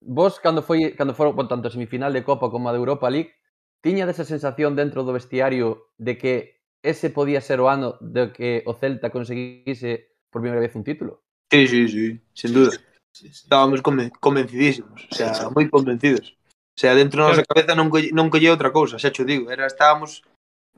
Vos, cando, foi, cando foron, bueno, tanto a semifinal de Copa como a de Europa League, tiñades esa sensación dentro do vestiario de que ese podía ser o ano de que o Celta conseguise por primeira vez un título? Sí, sí, sí, sin duda. Sí, sí. Estábamos conven convencidísimos, o sea, moi convencidos. O sea, dentro da nosa cabeza non, colle, non colle outra cousa, xa cho digo, era estábamos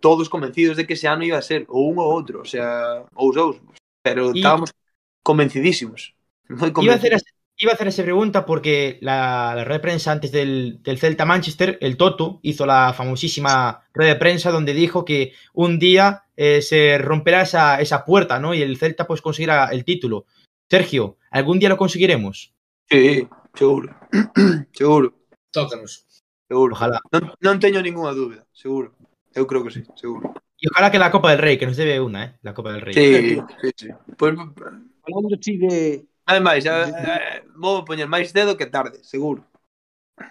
todos convencidos de que ese ano iba a ser ou un ou outro, o sea, ou os dous, pero estábamos y... convencidísimos. Moi convencidos. Iba a ser así iba a hacer esa pregunta porque la, la red de prensa antes del, del Celta Manchester, el Toto, hizo la famosísima red de prensa donde dijo que un día eh, se romperá esa, esa puerta, ¿no? Y el Celta pues conseguirá el título. Sergio, ¿algún día lo conseguiremos? Sí, seguro. seguro, Tócanos. seguro. Ojalá. Non, non teño ningunha dúbida, seguro. Eu creo que sí, seguro. Y ojalá que la Copa del Rey, que nos debe una, ¿eh? La Copa del Rey. Sí, sí, sí. Pois, Falando así de... Ademais, eh, a, vou poñer máis cedo que tarde, seguro.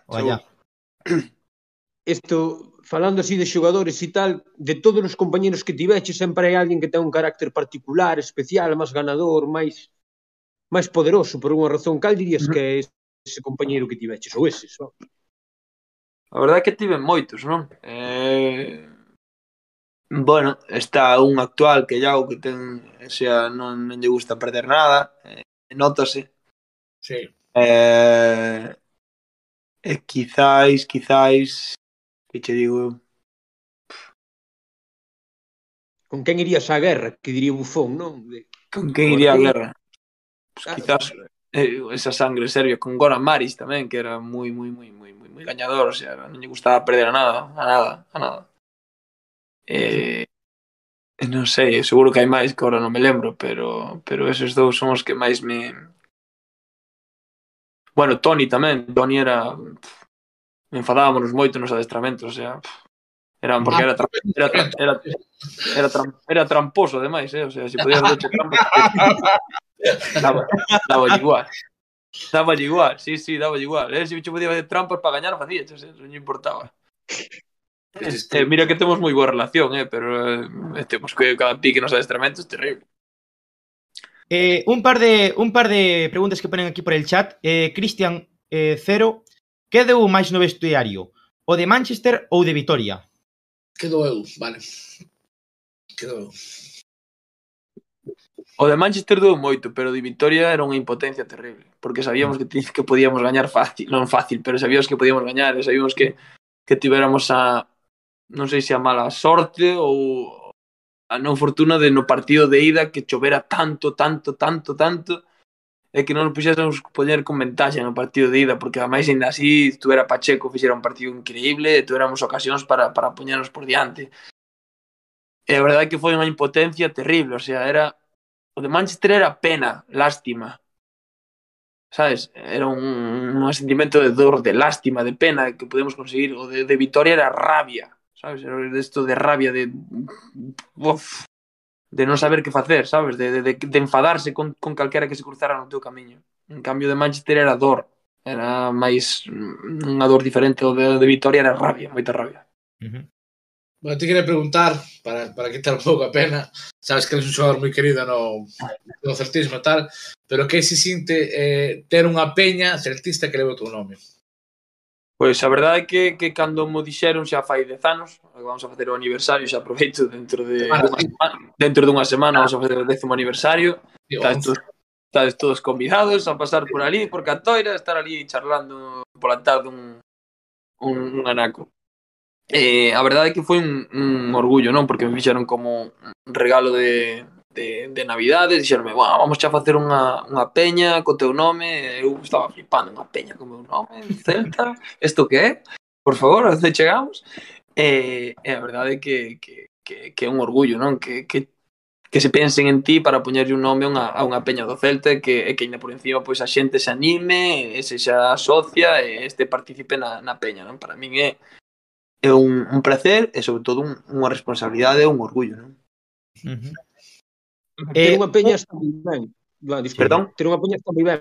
Oallá. Isto, falando así de xogadores e tal, de todos os compañeros que tiveches, sempre hai alguén que ten un carácter particular, especial, máis ganador, máis máis poderoso por unha razón. Cal dirías que é ese compañeiro que tiveches ou ese, só? A verdade é que tive moitos, non? Eh... Bueno, está un actual que Iago que ten, o sea, non, non lle gusta perder nada, eh, notase. Sí. Eh, e quizáis, quizáis, que che digo Con quen irías á guerra? Que diría Bufón, non? De... Con quen iría a guerra? Pues claro, quizás claro. Eh, esa sangre serbia con Goran Maris tamén, que era moi, moi, moi, moi, moi, moi gañador, o sea, non lle gustaba perder a nada, a nada, a nada. Eh, E non sei, seguro que hai máis que agora non me lembro, pero pero eses dous son os que máis me Bueno, Tony tamén, Tony era enfadábamos moito nos adestramentos, o sea, era porque era era era, era, era, tram, era tramposo ademais, eh, o sea, se si podías dar trampa. daba, daba igual. Daba igual, sí, sí, daba igual. Eh, se si podía facer trampas para gañar, facía, eso non importaba. Eh, mira que temos moi boa relación, eh, pero eh, temos que cada pique nos adestramentos terrible. Eh, un, par de, un par de preguntas que ponen aquí por el chat. Eh, Cristian eh, Cero, que deu máis no vestiario? O de Manchester ou de Vitoria? Que eu, vale. Que doeu. O de Manchester dou moito, pero de Vitoria era unha impotencia terrible. Porque sabíamos que, que podíamos gañar fácil, non fácil, pero sabíamos que podíamos gañar, sabíamos que, que tiveramos a, non sei se a mala sorte ou a non fortuna de no partido de ida que chovera tanto, tanto, tanto, tanto e que non puxésemos poñer con ventaxa no partido de ida, porque ademais ainda así tuvera Pacheco fixera un partido increíble e tuveramos ocasións para, para poñernos por diante. E a verdade é que foi unha impotencia terrible, o sea, era o de Manchester era pena, lástima. Sabes? Era un, un sentimento de dor, de lástima, de pena que podemos conseguir. O de, de Vitoria era rabia sabes? Isto de rabia, de... Uf, de non saber que facer, sabes? De, de, de enfadarse con, con calquera que se cruzara no teu camiño. En cambio de Manchester era dor, era máis mm, unha dor diferente o de, de Vitoria era rabia, moita rabia. Uh -huh. Bueno, te quería preguntar, para, para quitar un pouco a pena, sabes que eres un xogador moi querido no, no celtismo e tal, pero que se sinte eh, ter unha peña celtista que leve o teu nome? Pois a verdade é que, que cando mo dixeron xa fai 10 anos, vamos a facer o aniversario, xa aproveito dentro de unha semana, dentro dunha semana vamos a facer o décimo aniversario. Estades todos, estades todos convidados a pasar por ali, por Catoira, estar ali charlando pola tarde un, un, un anaco. Eh, a verdade é que foi un, un orgullo, non? Porque me fixeron como un regalo de de, de Navidades, dixeronme, bueno, vamos xa facer unha, unha peña co teu nome, eu estaba flipando, unha peña co meu nome, Celta, isto que é? Por favor, onde chegamos? E, e a verdade é que, que, que, que é un orgullo, non? Que, que, que se pensen en ti para poñerlle un nome a unha, a unha peña do Celta que, e que ainda por encima pois a xente se anime, e se xa asocia e este participe na, na peña, non? Para min é, é un, un placer e sobre todo un, unha responsabilidade e un orgullo, non? Uh -huh. Eh, Ter eh, unha peña está moi ben. La, Perdón? Ter unha peña está moi ben,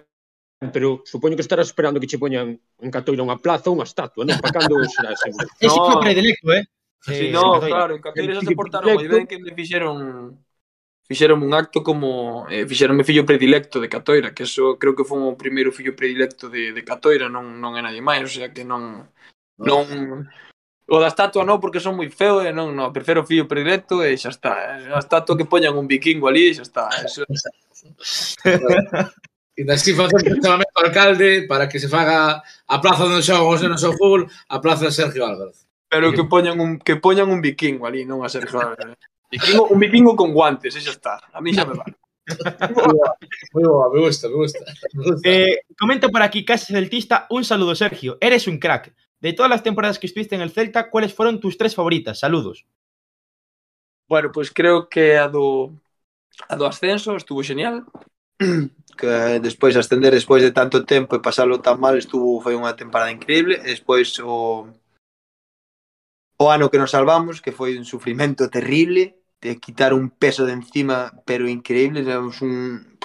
pero supoño que estarás esperando que che poñan en Catoira unha plaza ou unha estatua, non? Para cando será seguro. Ese no. foi predilecto, eh? Sí, sí no, claro, en Catoira se portaron moi ben que me fixeron fixeron un acto como eh, fixeron fillo predilecto de Catoira, que eso creo que foi o primeiro fillo predilecto de, de Catoira, non non é nadie máis, o sea que non non O da estatua non, porque son moi feo e non, non, prefiro fillo predilecto e xa está. Eh. A estatua que poñan un vikingo ali e xa está. Eh. Eso... E así facer o chamamento ao alcalde para que se faga a plaza onde xogan os nenos ao fútbol, a plaza de Sergio Álvarez. Pero que poñan un que poñan un vikingo ali, non a Sergio Álvarez. Eh. Vikingo, un vikingo con guantes, e xa está. A mí xa me vale. Muy boa, me gusta, me gusta. Me gusta. Eh, comento por aquí, casi celtista, un saludo, Sergio. Eres un crack. De todas las temporadas que estuviste en el Celta, ¿cuáles fueron tus tres favoritas? Saludos. Bueno, pois pues creo que a do, a do ascenso estuvo genial. Que despois ascender despois de tanto tempo e pasalo tan mal estuvo foi unha temporada increíble. Despois o o ano que nos salvamos, que foi un sufrimento terrible, de quitar un peso de encima, pero increíble, Tivemos un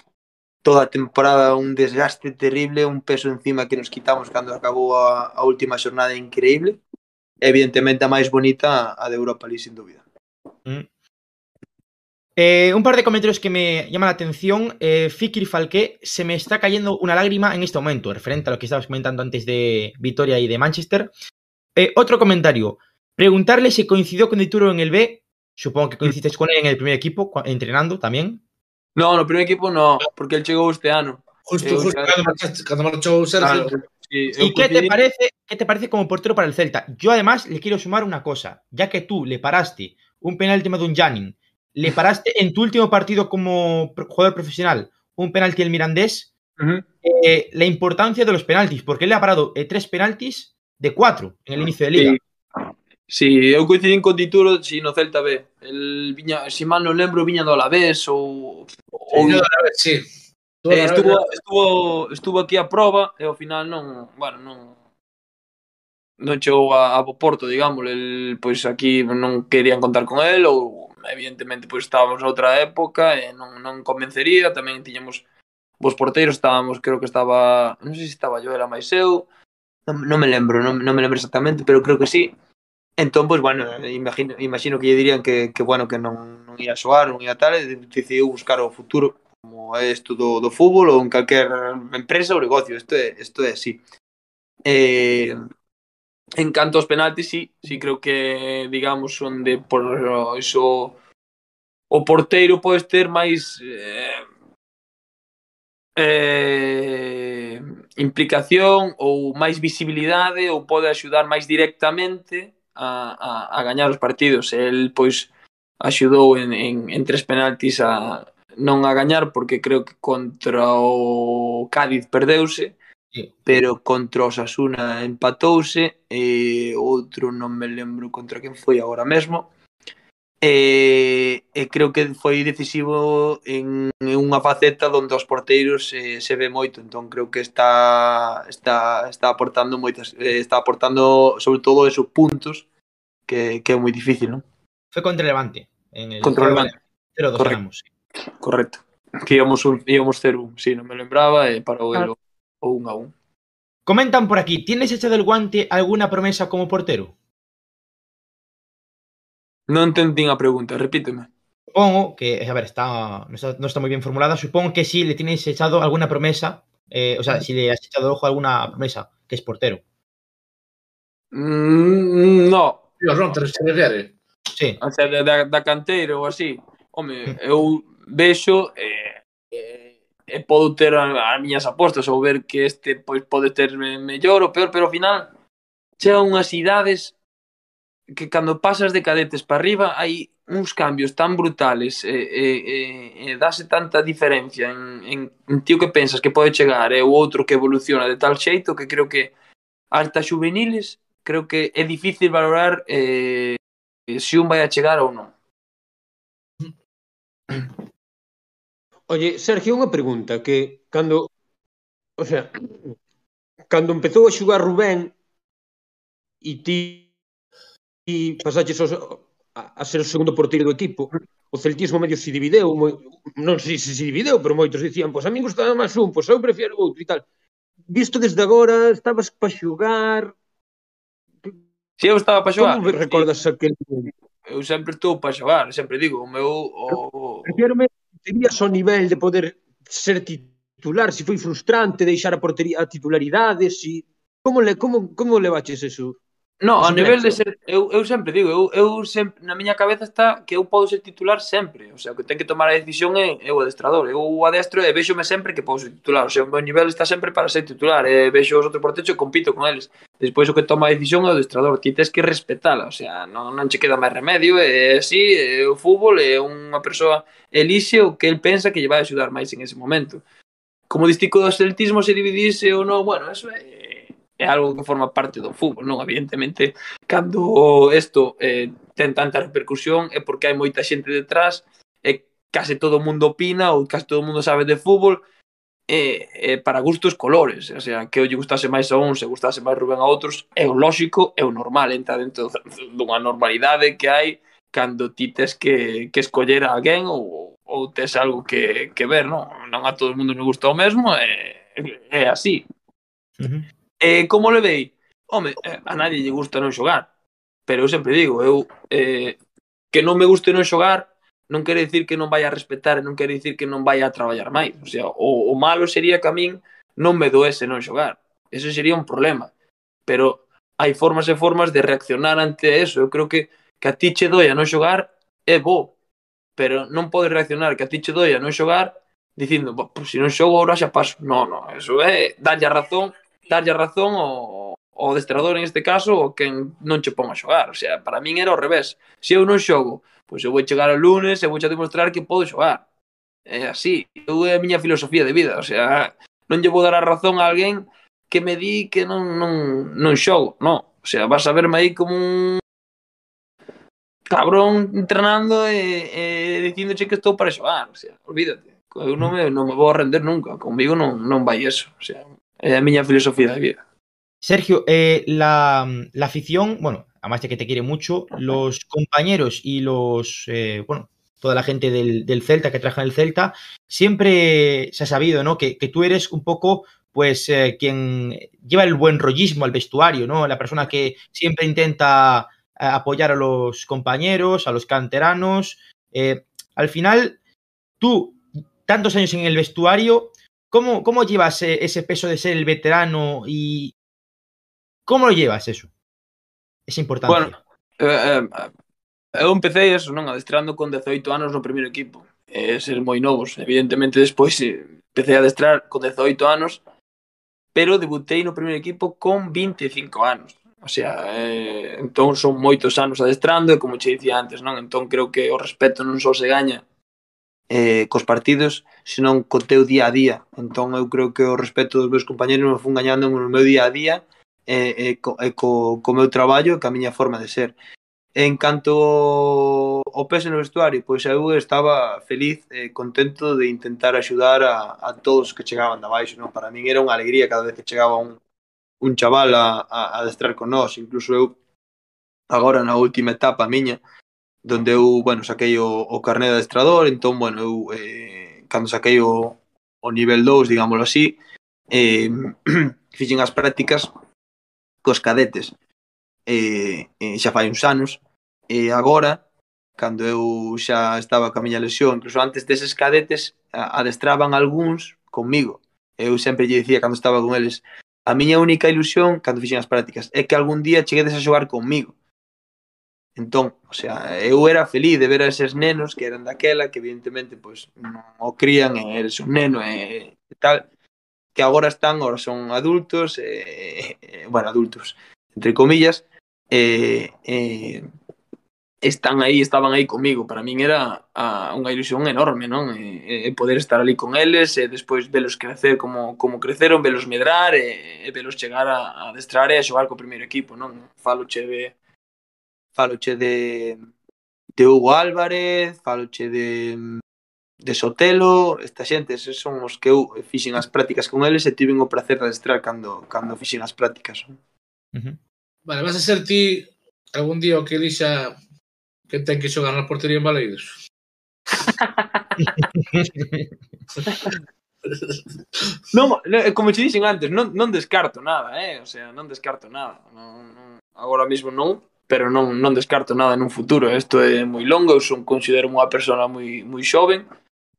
toda temporada un desgaste terrible, un peso encima que nos quitamos cando acabou a, última xornada increíble. Evidentemente a máis bonita a de Europa League, sin dúbida. Eh, un par de comentarios que me llaman la atención. Eh, Fikri Falqué, se me está cayendo una lágrima en este momento, referente a lo que estabas comentando antes de Vitoria y de Manchester. Eh, otro comentario. Preguntarle si coincidió con Dituro en el B. Supongo que coincidiste con él en el primer equipo, entrenando también. No, no primeiro equipo no, porque el chegou este. Justo, Eu justo cando marchou Sergio, Claro, sí, ¿Y qué te, parece, qué te parece como portero para el Celta? Yo además le quiero sumar una cosa. Ya que tú le paraste un penalti a un Janin, le paraste en tu último partido como jugador profesional un penalti al Mirandés, eh, la importancia de los penaltis, porque él le ha parado eh, tres penaltis de cuatro en el inicio de liga. Sí. Si, eu coincidín con Dituro si no Celta B. El viña, si mal non lembro, viña do Alavés ou... ou... Eh, viña do Alavés, sí. Eh, estuvo, estuvo, estuvo aquí a prova e ao final non, bueno, non, non chegou a, a Porto, digamos, el, pois aquí non querían contar con el ou evidentemente pois estábamos a outra época e non, non convencería, tamén tiñamos vos porteiros estábamos, creo que estaba, non sei se estaba yo, era máis eu, non, non me lembro, non, non me lembro exactamente, pero creo que sí, Entón, pois, bueno, imagino, imagino que lle dirían que, que bueno, que non, non ia soar, non ia tal, e decidiu buscar o futuro como é isto do, do fútbol ou en calquer empresa ou negocio, isto é, isto é así. Eh, en canto aos penaltis, sí, sí creo que, digamos, onde por iso o porteiro podes ter máis eh, eh, implicación ou máis visibilidade ou pode axudar máis directamente a, a, a gañar os partidos el pois axudou en, en, en tres penaltis a non a gañar porque creo que contra o Cádiz perdeuse sí. pero contra o Sasuna empatouse e outro non me lembro contra quen foi agora mesmo e e creo que foi decisivo en, en unha faceta onde os porteiros eh, se ve moito, entón creo que está está está aportando moitas eh, está aportando sobre todo esos puntos que, que é moi difícil, non? Foi contra Levante en el contra Levante. 0-2 Correcto. Ganamos. Correcto. Que íbamos un, íbamos 0-1, si, sí, non me lembraba e para o claro. o 1-1. Comentan por aquí, ¿tienes echado el guante alguna promesa como portero? Non entendín a pregunta, repíteme supongo que, a ver, está no, está, no está muy bien formulada, supongo que sí le tienes echado alguna promesa, eh, o sea, si le has echado ojo a alguna promesa, que es portero. Mm, no. Os Ronters se refiere. Sí. O sea, da, da canteiro ou así. Home, mm. eu vexo eh, eh, e podo ter as miñas apostas ou ver que este pois pode ter mellor ou peor, pero ao final chega unhas idades que cando pasas de cadetes para arriba hai uns cambios tan brutales e, e, e, e dase tanta diferencia en, en, en tío que pensas que pode chegar e o outro que evoluciona de tal xeito que creo que hasta juveniles creo que é difícil valorar eh, se un vai a chegar ou non. Oye, Sergio, unha pregunta que cando o sea, cando empezou a xugar Rubén e ti e pasaches aos, a, a ser o segundo porteiro do equipo, o celtismo medio se divideu, moi, non sei se se divideu, pero moitos dicían, pois a mí gustaba máis un, pois eu prefiero outro e tal. Visto desde agora, estabas para xogar... Si eu estaba para xogar. Como recordas sí. aquel? Eu sempre estou para xogar, sempre digo, o meu... O... Prefierome, tenías o nivel de poder ser titular, se foi frustrante deixar a portería a titularidade, si... Como le, como, como levaches eso? No, a nivel de ser, eu, eu sempre digo, eu, eu sempre, na miña cabeza está que eu podo ser titular sempre, o sea, o que ten que tomar a decisión é eu adestrador, eu adestro e vexome sempre que podo ser titular, o sea, o meu nivel está sempre para ser titular, e vexo os outros por techo e compito con eles, despois o que toma a decisión é o adestrador, ti tens que respetala, o sea, non, non che queda máis remedio, e así, o fútbol é unha persoa elixe o que el pensa que lle vai axudar máis en ese momento. Como distico do celtismo se dividise ou non, bueno, eso é é algo que forma parte do fútbol, non? Evidentemente, cando isto eh, ten tanta repercusión é porque hai moita xente detrás e case todo o mundo opina ou case todo o mundo sabe de fútbol e, e para gustos colores, o sea, que lle gustase máis a un, se gustase máis Rubén a outros, é o lógico, é o normal, entra dentro dunha normalidade que hai cando ti tes que, que escoller a alguén ou, ou tes algo que, que ver, non? Non a todo o mundo me gusta o mesmo, é, é así. Uh -huh. Eh, como le vei? Home, eh, a nadie lle gusta non xogar. Pero eu sempre digo, eu eh, que non me guste non xogar non quere dicir que non vai a respetar, non quere dicir que non vai a traballar máis. O, sea, o, o malo sería que a min non me doese non xogar. Ese sería un problema. Pero hai formas e formas de reaccionar ante eso. Eu creo que que a ti che doia non xogar é bo, pero non podes reaccionar que a ti che doia non xogar dicindo, pois pues, se non xogo agora xa paso. Non, non, eso é darlle a razón darlle razón ao, ao destrador en este caso o quen non che pon a xogar. O sea, para min era ao revés. Se eu non xogo, pois eu vou chegar o lunes e vou a demostrar que podo xogar. É así. Eu é a miña filosofía de vida. O sea, non lle vou dar a razón a alguén que me di que non, non, non xogo. No. O sea, vas a verme aí como un cabrón entrenando e, e dicindoche que estou para xogar, o sea, olvídate. Eu non me, non me vou render nunca, comigo non, non vai eso, o sea, é a miña filosofía de vida. Sergio, eh, la, la afición, bueno, además de que te quiere mucho, los compañeros y los, eh, bueno, toda la gente del, del Celta que trabaja en el Celta, siempre se ha sabido, ¿no? Que, que tú eres un poco, pues, eh, quien lleva el buen rollismo al vestuario, ¿no? La persona que siempre intenta apoyar a los compañeros, a los canteranos. Al final, tú, tantos años en el vestuario, ¿Cómo, cómo llevas eh, ese peso de ser el veterano y cómo lo llevas eso? Es importante. Bueno, eh, eh, eu empecé eso, non, adestrando con 18 anos no primeiro equipo. E ser moi novos, evidentemente despois eh, empecé a adestrar con 18 anos, pero debutei no primeiro equipo con 25 anos. O sea, eh, entón son moitos anos adestrando e como che dicía antes, non? Entón creo que o respeto non só se gaña eh, cos partidos, senón co teu día a día. Entón eu creo que o respeto dos meus compañeros me fun gañando no meu día a día e, e, co, e co, co meu traballo e ca miña forma de ser. En canto ao peso no vestuario, pois eu estaba feliz e contento de intentar axudar a, a todos que chegaban da baixo. Non? Para min era unha alegría cada vez que chegaba un, un chaval a, a, a destrar con nós. Incluso eu, agora na última etapa miña, donde eu, bueno, saquei o, o carné de adestrador, entón, bueno, eu eh, cando saquei o, o nivel 2, digámoslo así, eh, fixen as prácticas cos cadetes. Eh, eh, xa fai uns anos. E eh, agora cando eu xa estaba ca miña lesión incluso antes deses cadetes adestraban algúns comigo eu sempre lle dicía cando estaba con eles a miña única ilusión cando fixen as prácticas é que algún día cheguedes a xogar comigo Entón, o sea, eu era feliz de ver a eses nenos que eran daquela, que evidentemente pois non o crían, e eres un neno e, e tal, que agora están, agora son adultos, e, e, bueno, adultos, entre comillas, e, e están aí, estaban aí comigo. Para min era a, unha ilusión enorme, non? E, e poder estar ali con eles e despois velos crecer como, como creceron, velos medrar e, e velos chegar a, a destrar e a xogar co primeiro equipo, non? Falo che de faloche de, de Hugo Álvarez, faloche de, de Sotelo, esta xente, esos son os que eu fixen as prácticas con eles e tiven o placer de adestrar cando, cando fixen as prácticas. Uh -huh. Vale, vas a ser ti algún día o que elixa que ten que xogar na portería en Baleiros? non, eh, como che dixen antes, non, non descarto nada, eh? O sea, non descarto nada. Non, non, agora mesmo non, pero non, non descarto nada nun futuro. Isto é moi longo, eu son considero unha persona moi moi xoven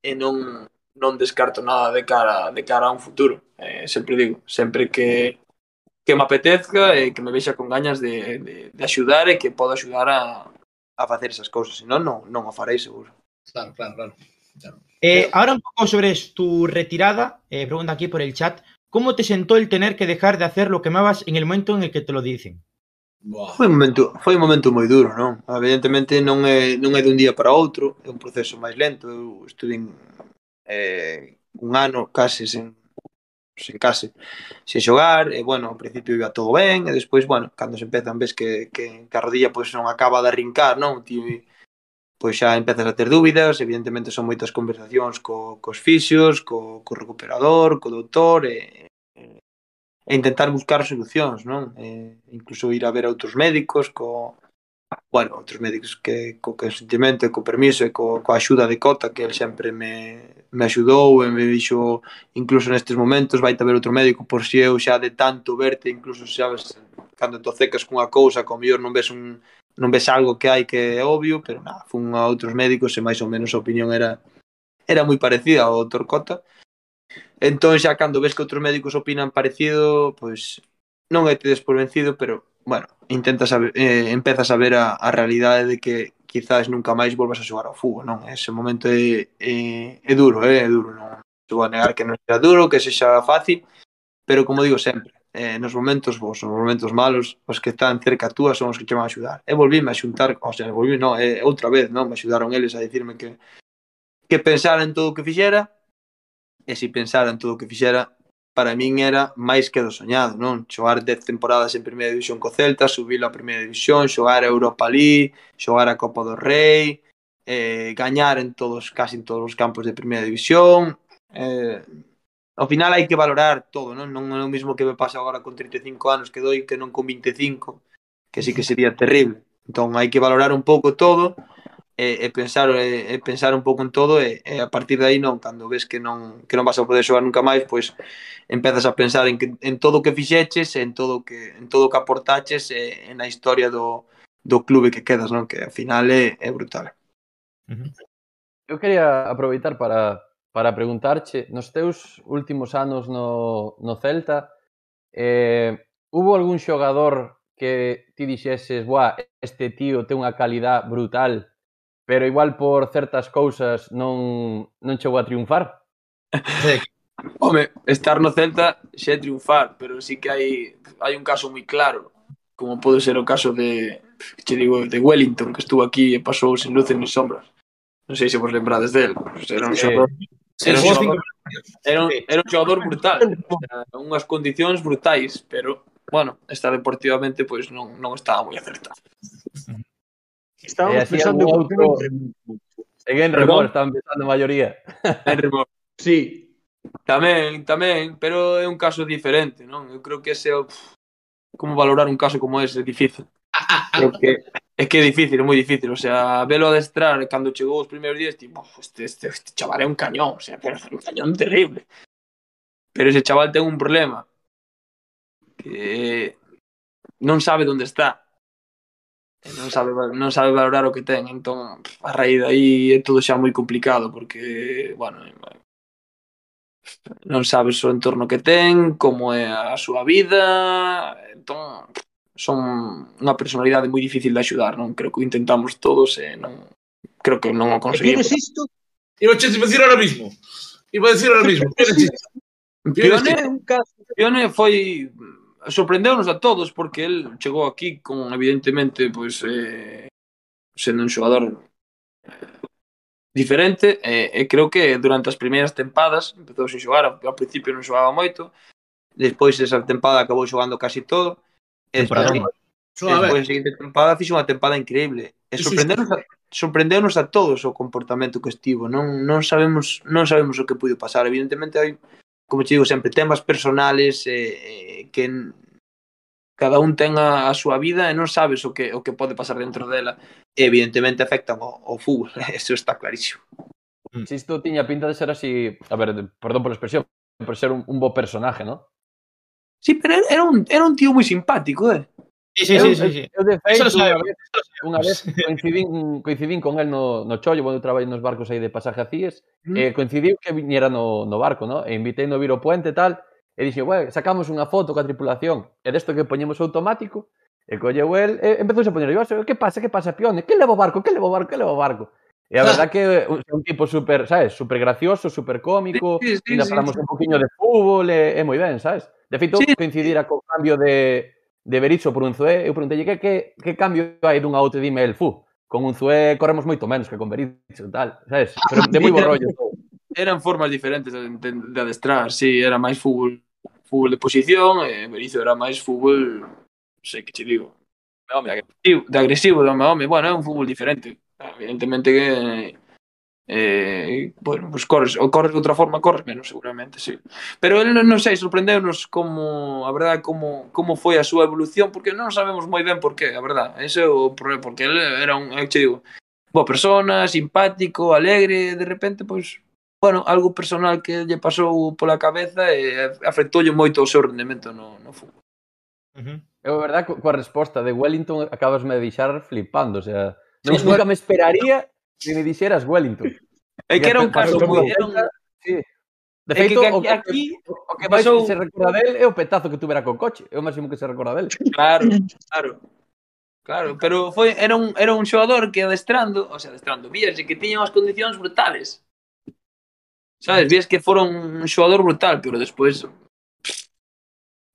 e non non descarto nada de cara de cara a un futuro. Eh, sempre digo, sempre que que me apetezca e que me vexa con gañas de, de, de axudar e que podo axudar a, a facer esas cousas, senón non, non o farei seguro. Claro, claro, claro. Eh, ahora un pouco sobre tu retirada, eh, pregunta aquí por el chat, ¿cómo te sentó el tener que dejar de hacer lo que amabas en el momento en el que te lo dicen? Boa. Foi un momento, foi un momento moi duro, non? Evidentemente non é non é dun día para outro, é un proceso máis lento. Eu estudei eh, un ano case sen sen case, sen xogar, e bueno, ao principio iba todo ben, e despois, bueno, cando se empezan, ves que, que, que a rodilla pois, non acaba de arrincar, non? Ti, pois xa empezas a ter dúbidas, evidentemente son moitas conversacións co, cos fisios, co, co recuperador, co doutor, e, e intentar buscar solucións, non? Eh, incluso ir a ver a outros médicos co bueno, outros médicos que co consentimento e co permiso e co, coa axuda de Cota que el sempre me, me axudou e me dixo incluso nestes momentos vai ter outro médico por si eu xa de tanto verte incluso sabes cando te cecas cunha cousa co mellor non ves un non ves algo que hai que é obvio pero nada, fun a outros médicos e máis ou menos a opinión era era moi parecida ao doutor Cota Entón xa cando ves que outros médicos opinan parecido, pois non é tedes por vencido, pero bueno, intentas eh, a, eh, empezas a ver a, a realidade de que quizás nunca máis volvas a xogar ao fútbol, non? Ese momento é, é, é duro, é, é duro, non? Vou a negar que non sexa duro, que sexa fácil, pero como digo sempre, eh, nos momentos bons, nos momentos malos, os que están cerca túa son os que te van a axudar. E volvíme a xuntar, o sea, volví, non, eh, outra vez, non, me axudaron eles a dicirme que que pensara en todo o que fixera e se pensara en todo o que fixera, para min era máis que do soñado, non? Xogar 10 temporadas en Primeira División co Celta, subilo a Primeira División, xogar a Europa League, xogar a Copa do Rei, eh, gañar en todos, casi en todos os campos de Primeira División, eh, ao final hai que valorar todo, non? Non é o mismo que me pasa agora con 35 anos que doi que non con 25, que sí que sería terrible. Entón hai que valorar un pouco todo, e, e pensar e, e pensar un pouco en todo e, e a partir de aí non cando ves que non que non vas a poder xogar nunca máis, pois empezas a pensar en que en todo o que fixeches, en todo o que en todo o que aportaches e, e na historia do do clube que quedas, non? Que ao final é, é brutal. Eu quería aproveitar para para preguntarche nos teus últimos anos no no Celta eh hubo algún xogador que ti dixeses, "Buah, este tío ten unha calidad brutal pero igual por certas cousas non, non chegou a triunfar. Sí. Home, estar no Celta xa é triunfar, pero sí que hai, hai un caso moi claro, como pode ser o caso de, che digo, de Wellington, que estuvo aquí e pasou sen luces ni sombras. Non sei se vos lembrades del, pues era un xogador... Sí. Era un xogador, era un, era un xogador brutal, o sea, unhas condicións brutais, pero, bueno, esta deportivamente pois pues, non, non estaba moi acertada. Estábamos e pensando en en Seguen remor, estaban pensando a maioría. En remor, sí. Tamén, tamén, pero é un caso diferente, non? Eu creo que ese é como valorar un caso como ese, é difícil. Creo que é que é difícil, é moi difícil, o sea, velo adestrar cando chegou os primeiros días, tipo, este, este, este chaval é un cañón, o sea, pero é un cañón terrible. Pero ese chaval ten un problema que non sabe onde está e non sabe, non sabe valorar o que ten entón a raíz aí é todo xa moi complicado porque, bueno non sabes o entorno que ten como é a súa vida entón son unha personalidade moi difícil de axudar non? Creo que o intentamos todos e non creo que non o conseguimos. Isto? iba a dicir ahora mismo. Iba a dicir ahora mismo. Pione, Pione foi sorprendeunos a todos porque el chegou aquí con evidentemente pois eh, sendo un xogador eh, diferente. E, eh, e creo que durante as primeiras tempadas empezou sin xogar, ao principio non xogaba moito. Despois esa tempada acabou xogando casi todo. E despois, despois a seguinte tempada fixo unha tempada increíble. E sorprendeunos a, sorprendeunos a todos o comportamento que estivo. Non, non sabemos non sabemos o que puido pasar. Evidentemente hai como te digo sempre, temas personales eh, eh, que cada un ten a, a súa vida e non sabes o que o que pode pasar dentro dela. E evidentemente afectan o, o fútbol, eso está clarísimo. Mm. Isto tiña pinta de ser así, a ver, perdón pola expresión, por ser un, un bo personaje, ¿no? Sí, pero era un, era un tío moi simpático, eh? Sí, sí, eu, sí, sí. Eu, de feito, sabe, unha vez coincidín, coincidín con el no, no chollo, cando traballo nos barcos aí de pasaje a Cíes, mm. eh, coincidiu que viñera no, no barco, no? e invitei no vir o puente e tal, e dixo, bueno, sacamos unha foto coa tripulación, e desto que poñemos automático, e colleu el, e empezou a poñer, que pasa, que pasa, pione, que levo barco, que levo barco, que levo barco. E a verdad que é un tipo super, sabes, super gracioso, super cómico, sí, sí, ainda sí, falamos sí. un poquinho de fútbol, é, é moi ben, sabes? De feito, sí. coincidira co cambio de, de Berizzo por Unzué, eu preguntei que, que, que cambio hai dun a outro dime el fu, con Unzué corremos moito menos que con Berizzo, tal, sabes? Pero de moi bo rollo. Eran formas diferentes de, de, de adestrar, sí, era máis fútbol, fútbol de posición, e Berizzo era máis fútbol, sei que te digo, de agresivo, de agresivo, de home, home, bueno, é un fútbol diferente. Evidentemente que eh, bueno, pues corres, ou corres de outra forma, corres menos seguramente, sí. Pero el non, non sei, sorprendeu-nos como, a verdade, como, como foi a súa evolución, porque non sabemos moi ben por qué, a verdade, ese é o problema, porque el era un, eu che digo, boa persona, simpático, alegre, de repente, pois, bueno, algo personal que lle pasou pola cabeza e afectoulle moito o seu rendemento no, no fútbol. Uh -huh. Eu, a verdad, coa resposta de Wellington acabasme de deixar flipando, o sea, non, sí, nunca me esperaría Se me dixeras Wellington. É que era un caso moi... Era Sí. De feito, é que, aquí, o que, o que máis pasou... se recorda del é o petazo que tuvera con coche. É o máximo que se recorda del. Claro, claro. Claro, pero foi era un era un xogador que adestrando, o sea, adestrando, víase que tiña unhas condicións brutales. Sabes, vías que foron un xogador brutal, pero despois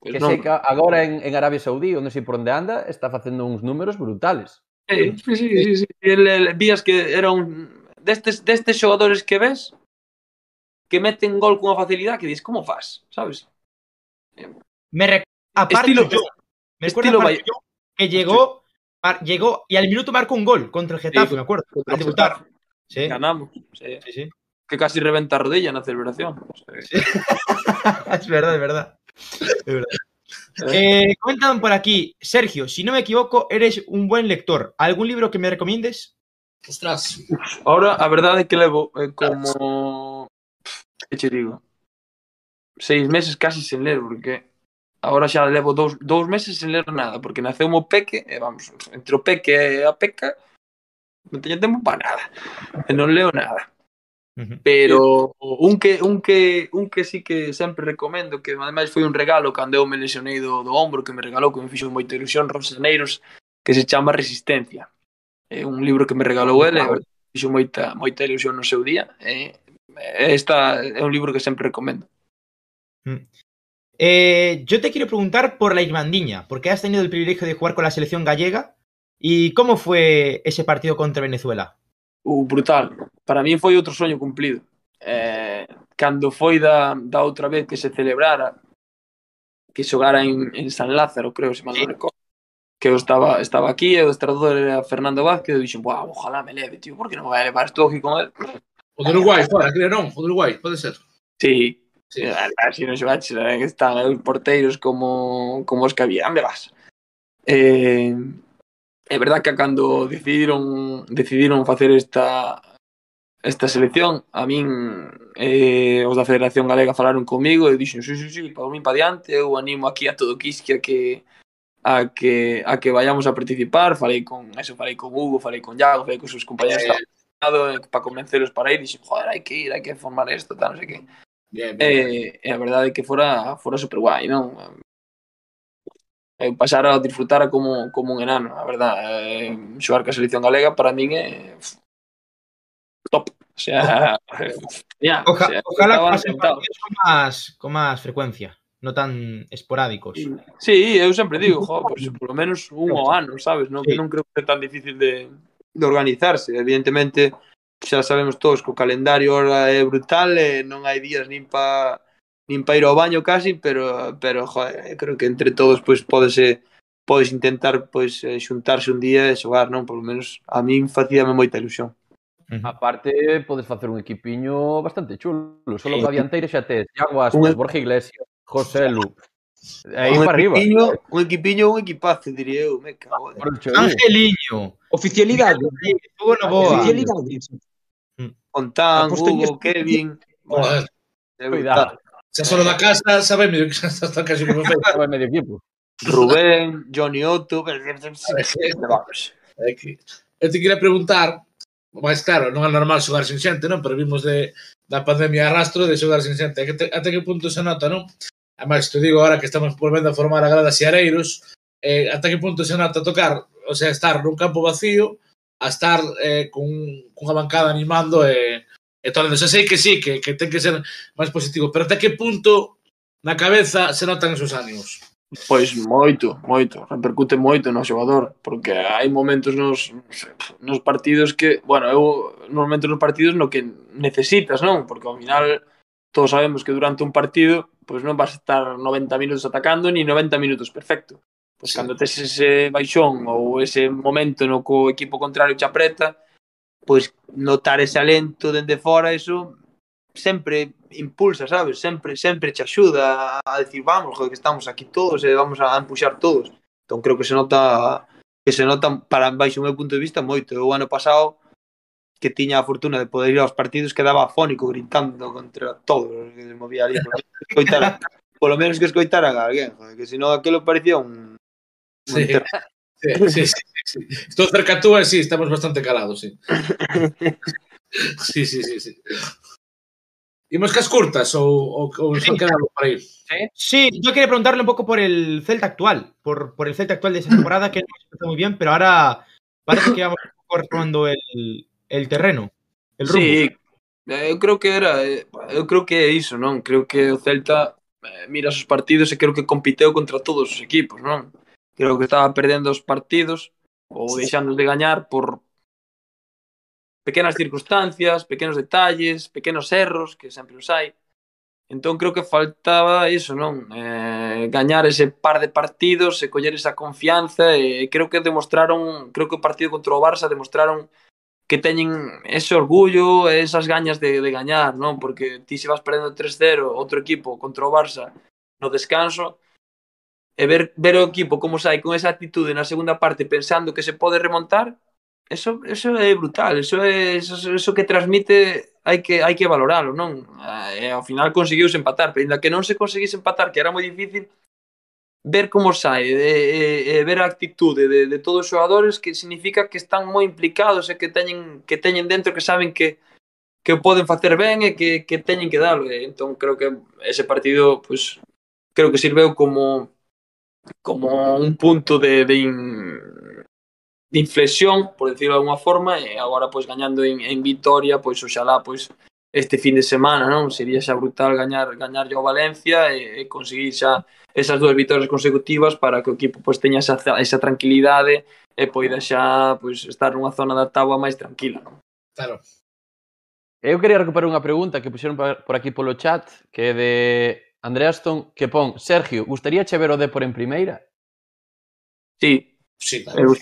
pues que non. sei que agora en, en Arabia Saudí, onde sei por onde anda, está facendo uns números brutales. Sí, sí, sí. El, el, vías que era un destes destes xogadores que ves que meten gol cunha facilidade que dis como fas, sabes? Me rec- aparte Estilo- yo, me estilo Yo, que llegó, llegó y al minuto marcó un gol contra el Getafe, Sí, me acuerdo. contra Al el debutar. Getafe. Sí, Ganamos. Sí. sí, sí. Que casi reventa rodilla celebración. Sí. es verdad, es verdad. Es verdad. Eh, comentan por aquí, Sergio, si no me equivoco, eres un buen lector. ¿Algún libro que me recomiendes? Ostras. Ahora, a verdade é que levo eh, como... Que che digo? Seis meses casi sen ler, porque ahora xa levo dous, dous meses sen ler nada, porque naceu o peque, e vamos, entre o peque e a peca, non teño tempo para nada, eh, e non leo nada. Pero un que, un, que, un que sí que sempre recomendo, que ademais foi un regalo cando eu me lesionei do, do ombro, que me regalou, que me fixo moita ilusión, Rosaneiros, que se chama Resistencia. É un libro que me regalou ah, ele, wow. fixo moita, moita ilusión no seu día. e esta, é un libro que sempre recomendo. Mm. Eh, yo te quiero preguntar por la Irmandiña, porque has tenido el privilegio de jugar con la selección gallega. ¿Y cómo fue ese partido contra Venezuela? o brutal. Para mí foi outro soño cumplido. Eh, cando foi da, da outra vez que se celebrara, que xogara en, en San Lázaro, creo, se mal non recordo, que eu estaba, estaba aquí e o estrador era Fernando Vázquez e dixen, buah, ojalá me leve, tío, porque non me vai levar estou aquí con él? O do Uruguai, fora, creo, non? O do Uruguai, pode ser. Sí, sí. así non xogaches, vai, que están os porteiros como, como os que había, onde vas? Eh, é verdad que cando decidiron decidiron facer esta esta selección, a min eh, os da Federación Galega falaron comigo e dixen, sí, sí, sí, para min para diante, eu animo aquí a todo Quisque a que a que a que vayamos a participar, falei con eso, falei con Hugo, falei con Iago, falei con seus compañeros eh, eh para convencelos para ir, dixen, joder, hai que ir, hai que formar isto, tal, non sei que. Bien, bien. Eh, e a verdade é que fora fora super guai, non? Eh, eu pasara a disfrutar como, como un enano, a verdad. Eh, xogar ca selección galega para min é top. O sea, ya, Oja, o sea, ojalá pasen partidos con máis con máis frecuencia, no tan esporádicos. Sí, eu sempre digo, jo, pues, por lo menos un ao ano, sabes, non, sí. non creo que sea tan difícil de, de organizarse. Evidentemente, xa sabemos todos que o calendario ahora é brutal, e non hai días nin para nin para ir ao baño casi, pero pero joder, eh, creo que entre todos pois pódese eh, podes intentar pois xuntarse un día e xogar, non? Por lo menos a min facíame moita ilusión. Uh. Aparte, podes facer un equipiño bastante chulo. Solo sí. dianteira xa tes Iago Aspas, un... Borja Iglesias, José Lu. Aí para arriba. Un equipiño, un equipazo, diría eu. Me cago. Angeliño. Oficialidade. Hugo Novoa. Oficialidade. Fontán, Hugo, Kevin. Cuidado. Xa solo na casa, sabe medio que xa está casi como feito. Sabe medio equipo. Rubén, Johnny Otto... Eu te queria preguntar, mas claro, non é normal xogar sen xente, non? Pero vimos de, da pandemia arrastro de xogar sen xente. Que te, até que punto se nota, non? Además, te digo agora que estamos volvendo a formar a grada Xareiros, eh, ata que punto se nota tocar, o sea, estar nun campo vacío, a estar eh, con, cunha bancada animando e eh, Entón, xa sei que sí, que, que ten que ser máis positivo, pero até que punto na cabeza se notan esos ánimos? Pois moito, moito, repercute moito no xogador, porque hai momentos nos, nos partidos que, bueno, eu normalmente nos partidos no que necesitas, non? Porque ao final todos sabemos que durante un partido pois non vas a estar 90 minutos atacando ni 90 minutos perfecto. Pois sí. cando tes ese baixón ou ese momento no co equipo contrario te apreta, pois notar ese alento dende fora, eso sempre impulsa, sabes? Sempre sempre che axuda a decir, vamos, joder, que estamos aquí todos e vamos a empuxar todos. Entón creo que se nota que se nota para baixo o meu punto de vista moito. O ano pasado que tiña a fortuna de poder ir aos partidos quedaba afónico gritando contra todos que se movía ali. Escoitara, polo menos que escoitaran a alguén, joder, que senón aquilo parecía un, un sí. Sí, sí, sí, sí. Estou cerca tú e sí, estamos bastante calados, sí. Sí, sí, sí, sí. Imos cas curtas ou, ou, ou sí. quedamos por aí? Sí, yo quería preguntarle un poco por el Celta actual, por, por el Celta actual de esa temporada, que no empezó muy bien, pero ahora parece que vamos un poco retomando el, el terreno, el rumbo. Sí, eh, eu creo que era, eh, eu creo que é iso, non? Creo que o Celta eh, mira os partidos e creo que compiteu contra todos os equipos, non? creo que estaba perdendo os partidos ou deixando de gañar por pequenas circunstancias, pequenos detalles, pequenos erros que sempre os hai. Entón creo que faltaba iso, non? Eh, gañar ese par de partidos e coller esa confianza e creo que demostraron, creo que o partido contra o Barça demostraron que teñen ese orgullo e esas gañas de, de gañar, non? Porque ti se vas perdendo 3-0 outro equipo contra o Barça no descanso, e ver, ver o equipo como sai con esa actitude na segunda parte pensando que se pode remontar, eso, eso é brutal, eso, é, eso, eso que transmite hai que, hai que valorarlo, non? E ao final conseguiuse empatar, pero ainda que non se conseguise empatar, que era moi difícil, ver como sai, e, e, e ver a actitude de, de todos os xogadores que significa que están moi implicados e que teñen, que teñen dentro que saben que, que o poden facer ben e que, que teñen que darlo. E, entón creo que ese partido pues, creo que sirveu como como un punto de, de, in, de inflexión, por decirlo de alguna forma, e agora pois gañando en, en Vitoria, pois oxalá pois este fin de semana, non? Sería xa brutal gañar gañar ao Valencia e, e conseguir xa esas dúas vitorias consecutivas para que o equipo pois teña esa, esa tranquilidade e poida xa pois estar nunha zona da tábua máis tranquila, non? Claro. Eu quería recuperar unha pregunta que puxeron por aquí polo chat, que é de André Aston, que pon Sergio, gustaría che ver o Depor en primeira? Sí, sí claro.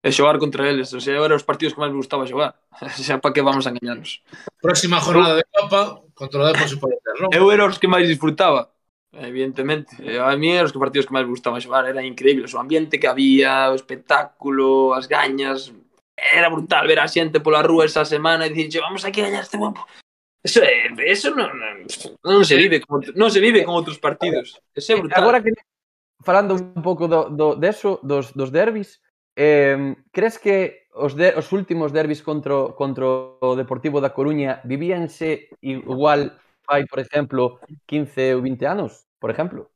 e xogar contra eles. O sea, era os partidos que máis me gustaba xogar. O sea, para que vamos a engañarnos. Próxima jornada de Copa, contra o Depor se pode ter, non? Eu era os que máis disfrutaba, evidentemente. A mí eran os partidos que máis me gustaba xogar. Era increíble o ambiente que había, o espectáculo, as gañas. Era brutal ver a xente pola rúa esa semana e dicir, vamos aquí a gañar este guapo. Eso, é, eso non, non se vive con, non se vive con outros partidos. Ese eh, é brutal. Agora que falando un pouco do, do deso, dos, dos derbis, eh, crees que os, de, os últimos derbis contra, contra o Deportivo da Coruña vivíanse igual fai, por exemplo, 15 ou 20 anos, por exemplo?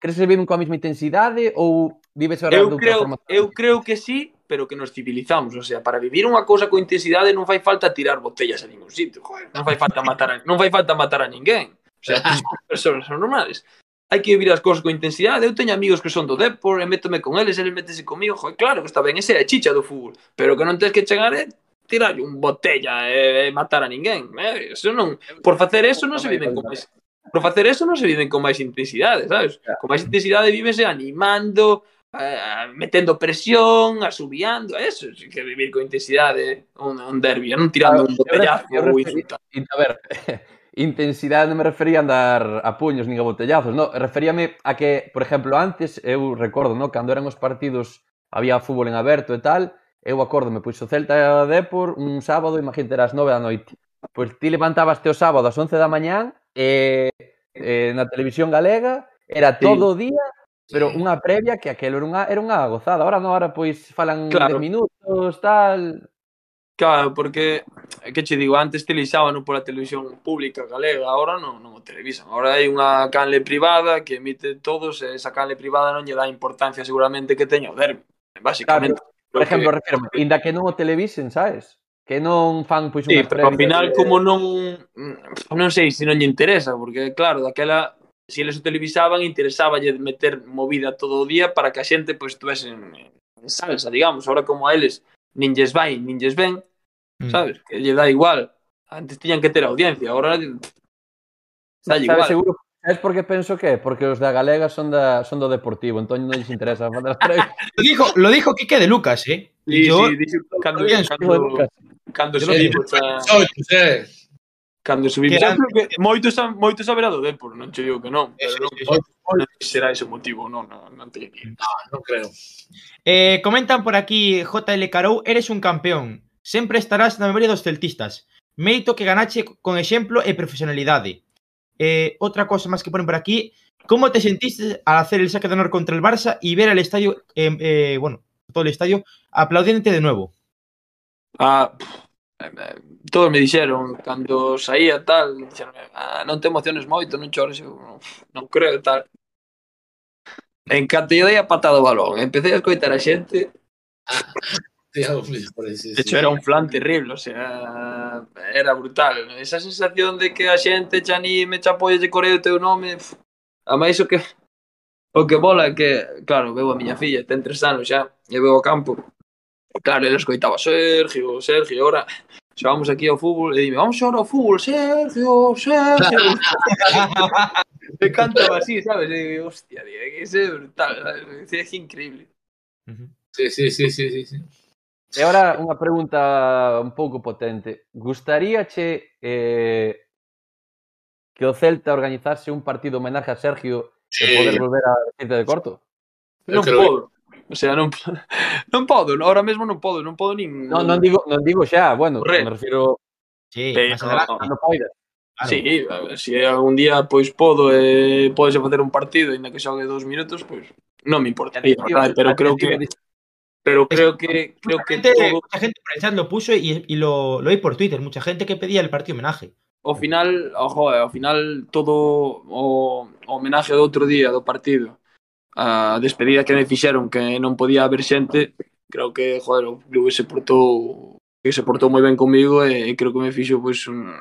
Crees que se viven coa mesma intensidade ou vives agora eu creo, forma? Eu creo que sí, pero que nos civilizamos. O sea, para vivir unha cousa con intensidade non fai falta tirar botellas a ningún sitio. Joder, non fai falta matar a, non fai falta matar a ninguén. O sea, persoas son normales. Hai que vivir as cousas con intensidade. Eu teño amigos que son do Depor, e métome con eles, eles métense comigo. Joder, claro que está ben, ese é a chicha do fútbol. Pero que non tens que chegar é tirar un botella e, e matar a ninguén. Eh? Eso non, por facer eso non se viven con máis por facer eso non se viven con máis intensidade, sabes? Con máis intensidade vívese animando, a, metendo presión, asubiando, eso, sí que vivir con intensidade un, un derbi, non tirando ah, un botellazo ou insultando. A ver, intensidade non me refería a andar a puños nin a botellazos, no, referíame a que, por exemplo, antes, eu recordo, no, cando eran os partidos, había fútbol en aberto e tal, eu acórdome, pois o Celta e Depor un sábado, imagínate, eras nove da noite. Pois ti levantabaste o sábado ás 11 da mañán e, e na televisión galega era todo o día Pero unha previa que aquelo era unha, era unha gozada. Ahora non, ahora pois falan claro. de minutos, tal... Claro, porque, que che digo, antes televisábano pola televisión pública galega, agora non, non o televisan. Agora hai unha canle privada que emite todos, e esa canle privada non lle dá importancia seguramente que teña o derbi, basicamente. Claro, por exemplo, que... refirme, inda que non o televisen, sabes? Que non fan pois sí, unha pero ao final, de... como non... Non sei se non lle interesa, porque claro, daquela se eles o televisaban, interesaballe meter movida todo o día para que a xente pois estuvese en, en salsa, digamos, ahora como a eles nin lles vai, nin lles ven, mm. sabes? Que lle dá igual. Antes tiñan que ter audiencia, ahora dá igual. Seguro, Es porque penso que porque os da galega son da son do deportivo, entón non lles interesa facer as preguntas. lo dijo, lo dijo Quique de Lucas, eh? Sí, yo, sí, dixo cando cando, cando, cando, cando, cando, cando, cando, cando, Cando subimos, eran... creo que moito, xa, moito saberá do Depor, non che digo que non, pero non, sí, sí, non será ese motivo, non, non, non, te... non, ah, non creo. Eh, comentan por aquí, JL Carou, eres un campeón, sempre estarás na memoria dos celtistas, mérito que ganache con exemplo e profesionalidade. Eh, outra cosa máis que ponen por aquí, como te sentiste al hacer el saque de honor contra el Barça y ver al estadio, eh, eh, bueno, todo el estadio aplaudiéndote de nuevo? Ah, pff. Eh, todos me dixeron cando saía tal, dixeron, ah, non te emociones moito, non chores, eu, non creo tal. En canto lle dei a patada o balón, empecé a escoitar a xente. De hecho, era un flan terrible, o sea, era brutal. Esa sensación de que a xente xa ni me xa apoia de coreo o teu nome, a máis o que o que bola é que, claro, veo a miña filla, ten tres anos xa, e veo o campo, Claro, ele escoitaba Sergio, Sergio, ahora chegamos aquí ao fútbol e dime, vamos xogar ao fútbol, Sergio, Sergio. Me cantaba así, sabes? E digo, hostia, tío, que é brutal, sabes? É increíble. Sí, sí, sí, sí, sí, sí. E agora unha pregunta un pouco potente. Gustaríache eh, que o Celta organizase un partido homenaje a Sergio sí. e poder volver a Vicente de Corto? Non podo. O sea, non non podo, ahora mesmo non podo, non podo nin Non, non digo, non digo xa, bueno, Correr. me refiro Sí, Pero, más adelante, cando poidas. Claro. Sí, se si algún día pois podo e eh, podes facer un partido aínda que xogue dos minutos, pois non me importa, tío, verdad, pero creo que pero creo que creo que mucha gente, todo... mucha gente por el chat lo puso y, y lo, lo hay por Twitter, mucha gente que pedía el partido homenaje. Ao final, oh, ojo, ao final todo o, o homenaje do outro día do partido a despedida que me fixeron que non podía haber xente, creo que, joder, o club se portou que se portou moi ben comigo e, e creo que me fixo pois, un,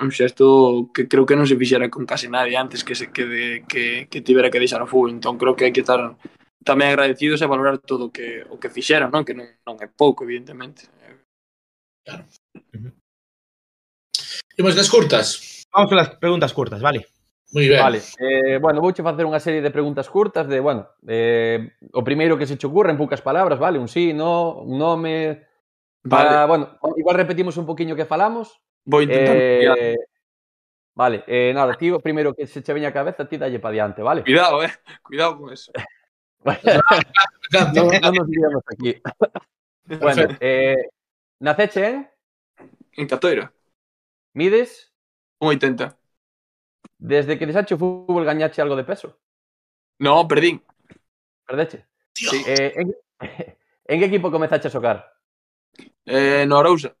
un xesto que creo que non se fixera con case nadie antes que se que, de, que, que tivera que deixar o fútbol. Entón creo que hai que estar tamén agradecidos e valorar todo o que, o que fixeron, non? que non, non é pouco, evidentemente. Claro. Uh. Imos das curtas. Vamos con las preguntas curtas, vale. Muy ben. Vale, eh, bueno, vouche facer unha serie de preguntas curtas de, bueno, eh, o primeiro que se che ocurra en poucas palabras, vale, un sí, no, un nome, para, vale. bueno, igual repetimos un poquinho que falamos. Vou intentar. Eh, vale, eh, nada, ti o primeiro que se che veña a cabeza, ti dalle pa diante, vale? Cuidado, eh, cuidado con eso. non, non nos aquí. bueno, eh, naceche en? En Catoira. Mides? 1,80. Desde que desache o fútbol gañache algo de peso? No, perdín. Perdeche? Sí. Eh, en, en que equipo comezache a xocar? Eh, no Arousa.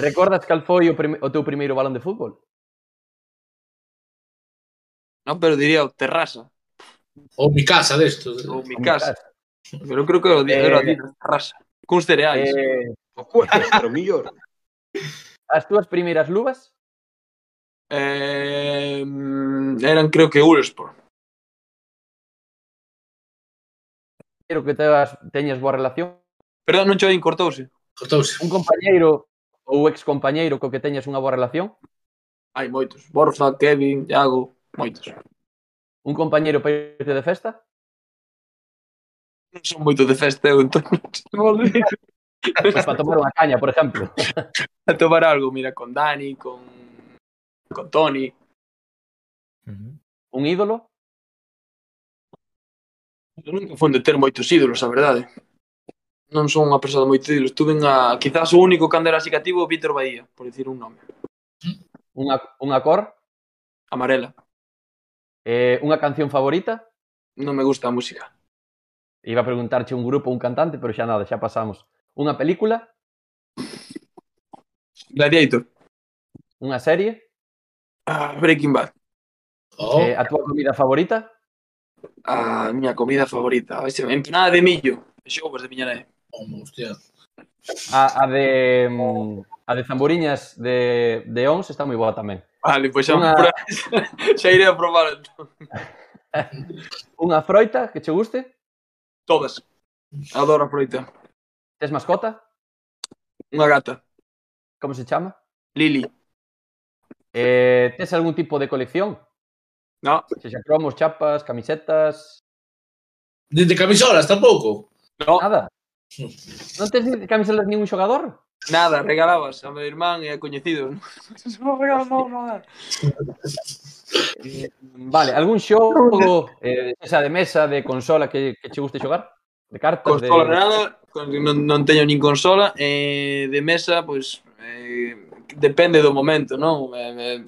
Recordas cal foi o, prim, o teu primeiro balón de fútbol? Non, pero diría o Terrasa. Ou mi casa destos. Ou mi casa. Mi casa. Pero creo que o eh, era eh, Terrasa. Cuns cereais. Eh, o cuerpo, pero millor. As túas primeiras luvas? eh, eran creo que Ulsport. Quero que teas, teñas boa relación. Perdón, non choín, cortouse. Cortouse. Un compañeiro ou ex compañeiro co que teñas unha boa relación? Hai moitos. Borja, Kevin, Iago, moitos. Un compañeiro para irte de festa? Non son moito de festa eu, entón. pues pois para tomar unha caña, por exemplo. a tomar algo, mira, con Dani, con con Tony. Uh -huh. Un ídolo? Eu nunca fui de ter moitos ídolos, a verdade. Non son unha persoa de moitos ídolos. Tuve a, quizás o único cando era así cativo, Víctor Bahía, por dicir un nome. Unha, unha cor? Amarela. Eh, unha canción favorita? Non me gusta a música. Iba a preguntarche un grupo ou un cantante, pero xa nada, xa pasamos. Unha película? Gladiator. Unha serie? Ah, Breaking Bad. Oh. Eh, a túa comida favorita? A miña comida favorita. Vai ser empanada de millo. Xovas de miña nai. Oh, hostia. A, a de... Mm, a de zamboriñas de, de Ons está moi boa tamén. Vale, pois xa, Una... xa iré a probar entón. Unha froita que che guste? Todas. Adoro a froita. Tes mascota? Unha gata. Como se chama? Lili. Eh, tes algún tipo de colección? No. Se xa cromos, chapas, camisetas... De, de camisolas tampouco? No. Nada? Non tes camisolas ningún xogador? Nada, regalabas a meu irmán e a coñecidos. Non regalamos nada. Eh, vale, algún xogo eh, esa de mesa, de consola que, que che guste xogar? De cartas? Consola de... nada, non, non teño nin consola. Eh, de mesa, pois... Pues, eh, depende do momento, non? Eh, eh,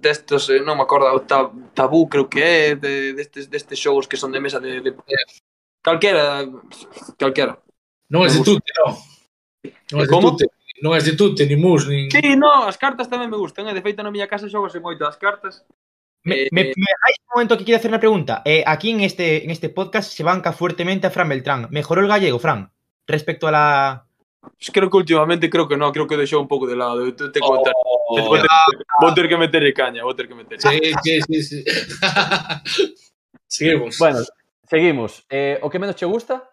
destos, non me acordo, o tab, tabú creo que é, de, destes, destes xogos que son de mesa de, de, calquera, calquera. Non é tute, non. Non é tutte, non é tutte, ni mus, nin... Sí, non, as cartas tamén me gustan, eh? de feito na miña casa xogose moito as cartas. Me, eh, me, me hay un momento que quiero hacer una pregunta. Eh, aquí en este, en este podcast se banca fuertemente a Fran Beltrán. ¿Mejoró el gallego, Fran, respecto a la, Creo que últimamente creo que no, creo que deixou un pouco de lado. Eu te oh, contar. Vou, ter, vou ter que meterlle caña, vou ter que meter. Sí, sí, sí, sí. seguimos. Bueno, seguimos. Eh, o que menos che gusta?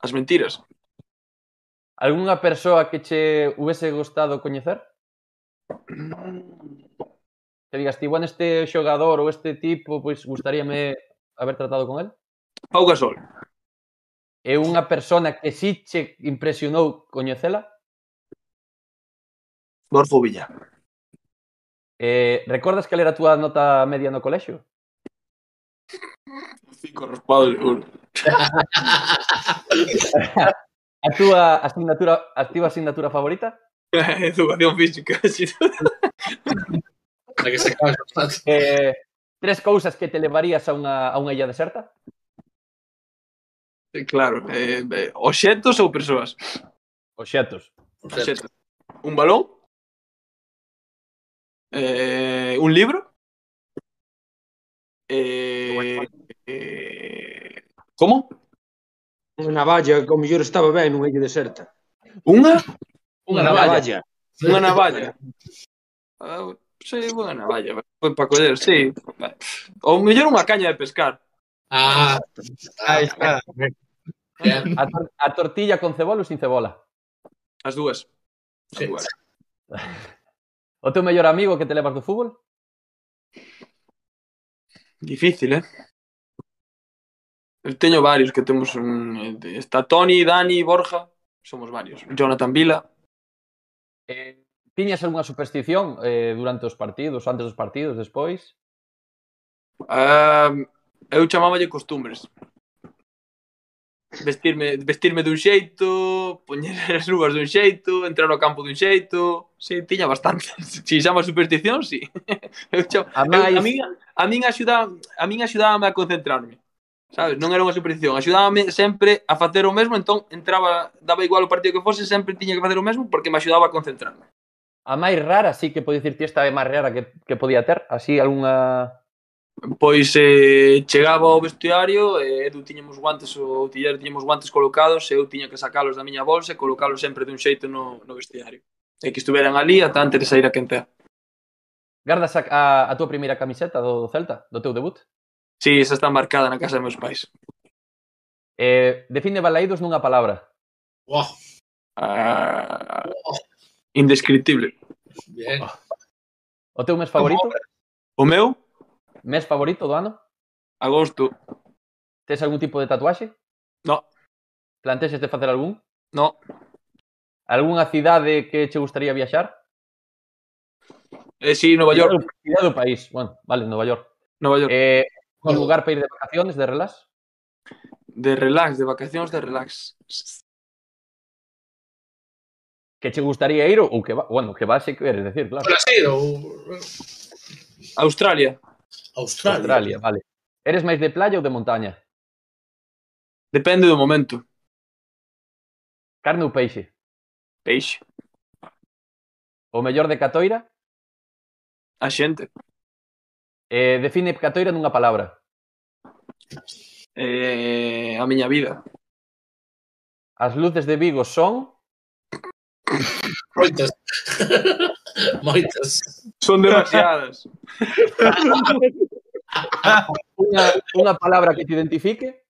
As mentiras. ¿Alguna persoa que che hubiese gustado coñecer? Que digas, ti, bueno, este xogador ou este tipo, pois pues, gustaríame haber tratado con el? Pau Gasol é unha persona que si che impresionou coñecela? Borfo Villa. Eh, recordas cal era a túa nota media no colexio? Cinco raspado un. a túa asignatura, a túa asignatura favorita? Educación física, sí. que se eh, tres cousas que te levarías a unha, a unha illa deserta? Claro, eh, eh, oxetos ou persoas? Oxetos. Obxectos. Un balón? Eh, un libro? Eh, eh, como? Unha navalla, que ao mellor estaba ben nunha illa deserta. Unha? Unha navalla. Unha navalla. Ah, sí, unha navalla. Foi para coller, sí. Ou mellor unha caña de pescar. Ah, aí está. Eh, a, tor a tortilla con cebola ou sin cebola? As dúas. Sí. O teu mellor amigo que te levas do fútbol? Difícil, eh? Eu teño varios que temos un... Está Toni, Dani, Borja Somos varios Jonathan Vila eh, Tiñas algunha superstición eh, durante os partidos, antes dos partidos, despois? Uh, eu chamáballe costumbres vestirme, vestirme dun xeito, poñer as luvas dun xeito, entrar ao campo dun xeito, si, sí, tiña bastante. Si chama superstición, si. Sí. Eu chamo, a, máis... a, min, a min axuda, a min axudábame a concentrarme. Sabes, non era unha superstición, axudábame sempre a facer o mesmo, entón entraba, daba igual o partido que fose, sempre tiña que facer o mesmo porque me axudaba a concentrarme. A máis rara, sí que pode dicir ti esta é máis rara que, que podía ter, así algunha Pois eh, chegaba ao vestiario e eh, Edu tiñamos guantes, o outillero tiñamos guantes colocados e eu tiña que sacalos da miña bolsa e colocalos sempre dun xeito no, no vestiario. E que estuveran ali ata antes de sair a quentear. Gardas a, a, a tua primeira camiseta do Celta, do teu debut? Sí, esa está marcada na casa dos meus pais. Eh, define Balaídos nunha palabra. Wow. Ah, indescriptible. Bien. O teu mes favorito? O meu? Mes favorito do ano? Agosto. Tes algún tipo de tatuaxe? No. Plantexes de facer algún? No. Alguna cidade que che gustaría viaxar? Eh, sí, Nova York. Cidade do país. Bueno, vale, Nova York. Nova York. Eh, un lugar para ir de vacaciones, de relax? De relax, de vacacións, de relax. Que che gustaría ir ou que va, bueno, que vas e queres decir, claro. Brasil ou Australia. Australia. Australia, vale. Eres máis de playa ou de montaña? Depende do momento. Carne ou peixe? Peixe. O mellor de Catoira? A xente. Eh, define Catoira nunha palabra. Eh, a miña vida. As luces de Vigo son... Moitas. Moitas. Son demasiadas. unha, unha palabra que te identifique?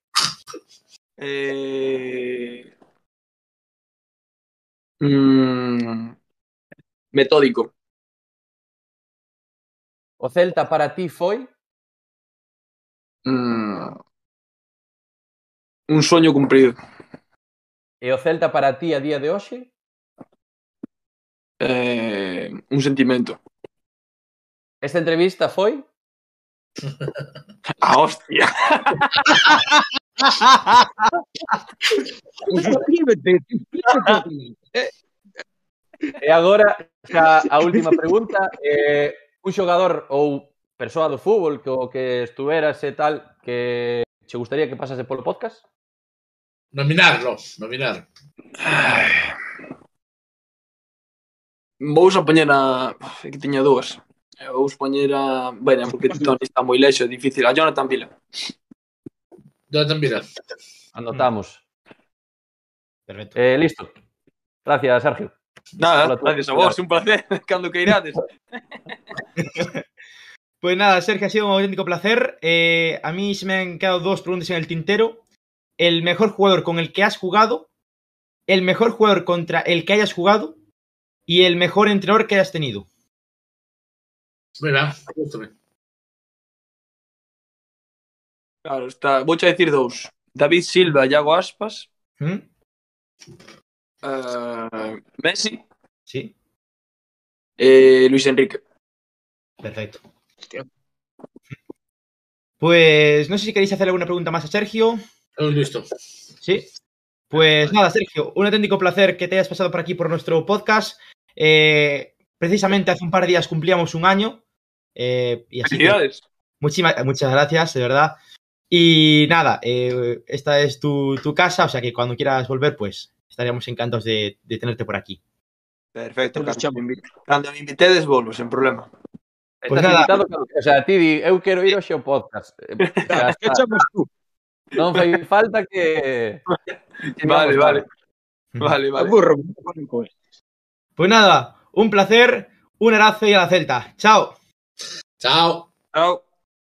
Eh... Mm... Metódico. O Celta para ti foi? Mm... Un soño cumprido. E o Celta para ti a día de hoxe? eh, un sentimento. Esta entrevista foi? A hostia. e agora xa a última pregunta, eh, un xogador ou persoa do fútbol que o que estuveras e tal que che gustaría que pasase polo podcast? Nominarlos, nominar. Ay. Vou a poñer a... Que tiña dúas. Vou poñer a... Bueno, porque Tony está moi lexo, é difícil. A Jonathan Vila. Jonathan Vila. Anotamos. Perfecto. Eh, listo. Gracias, Sergio. Nada, Hola, gracias a vos, un placer. Cando que irades. Pues nada, Sergio, ha sido un auténtico placer. Eh, a mí se me han quedado dos preguntas en el tintero. El mejor jugador con el que has jugado, el mejor jugador contra el que hayas jugado y el mejor entrenador que hayas tenido. Gústame. Claro, está... Vou a decir dous. David Silva, Iago Aspas, ¿Mm? eh, Messi Sí, e Luis Enrique. perfecto. Hostia. Pues no sé si queréis hacer alguna pregunta más a Sergio. Estamos listo. Sí. Pues nada, Sergio, un auténtico placer que te hayas pasado por aquí por nuestro podcast. Eh, precisamente hace un par de días cumplíamos un año. Eh, y así Felicidades. Muchísimas, muchas gracias, de verdad. Y nada, eh, esta es tu, tu, casa, o sea que cuando quieras volver, pues estaríamos encantados de, de tenerte por aquí. Perfecto, cuando Cando me invitedes, volvo, sen problema. Pues Estás nada. invitado, o sea, ti di, eu quero ir ao xeo podcast. Fechamos tú. Non fai falta que... que vale, vale. vale, vale. Aburro. Pues nada, un placer, un abrazo y a la Celta. Chao. Chao. Chao.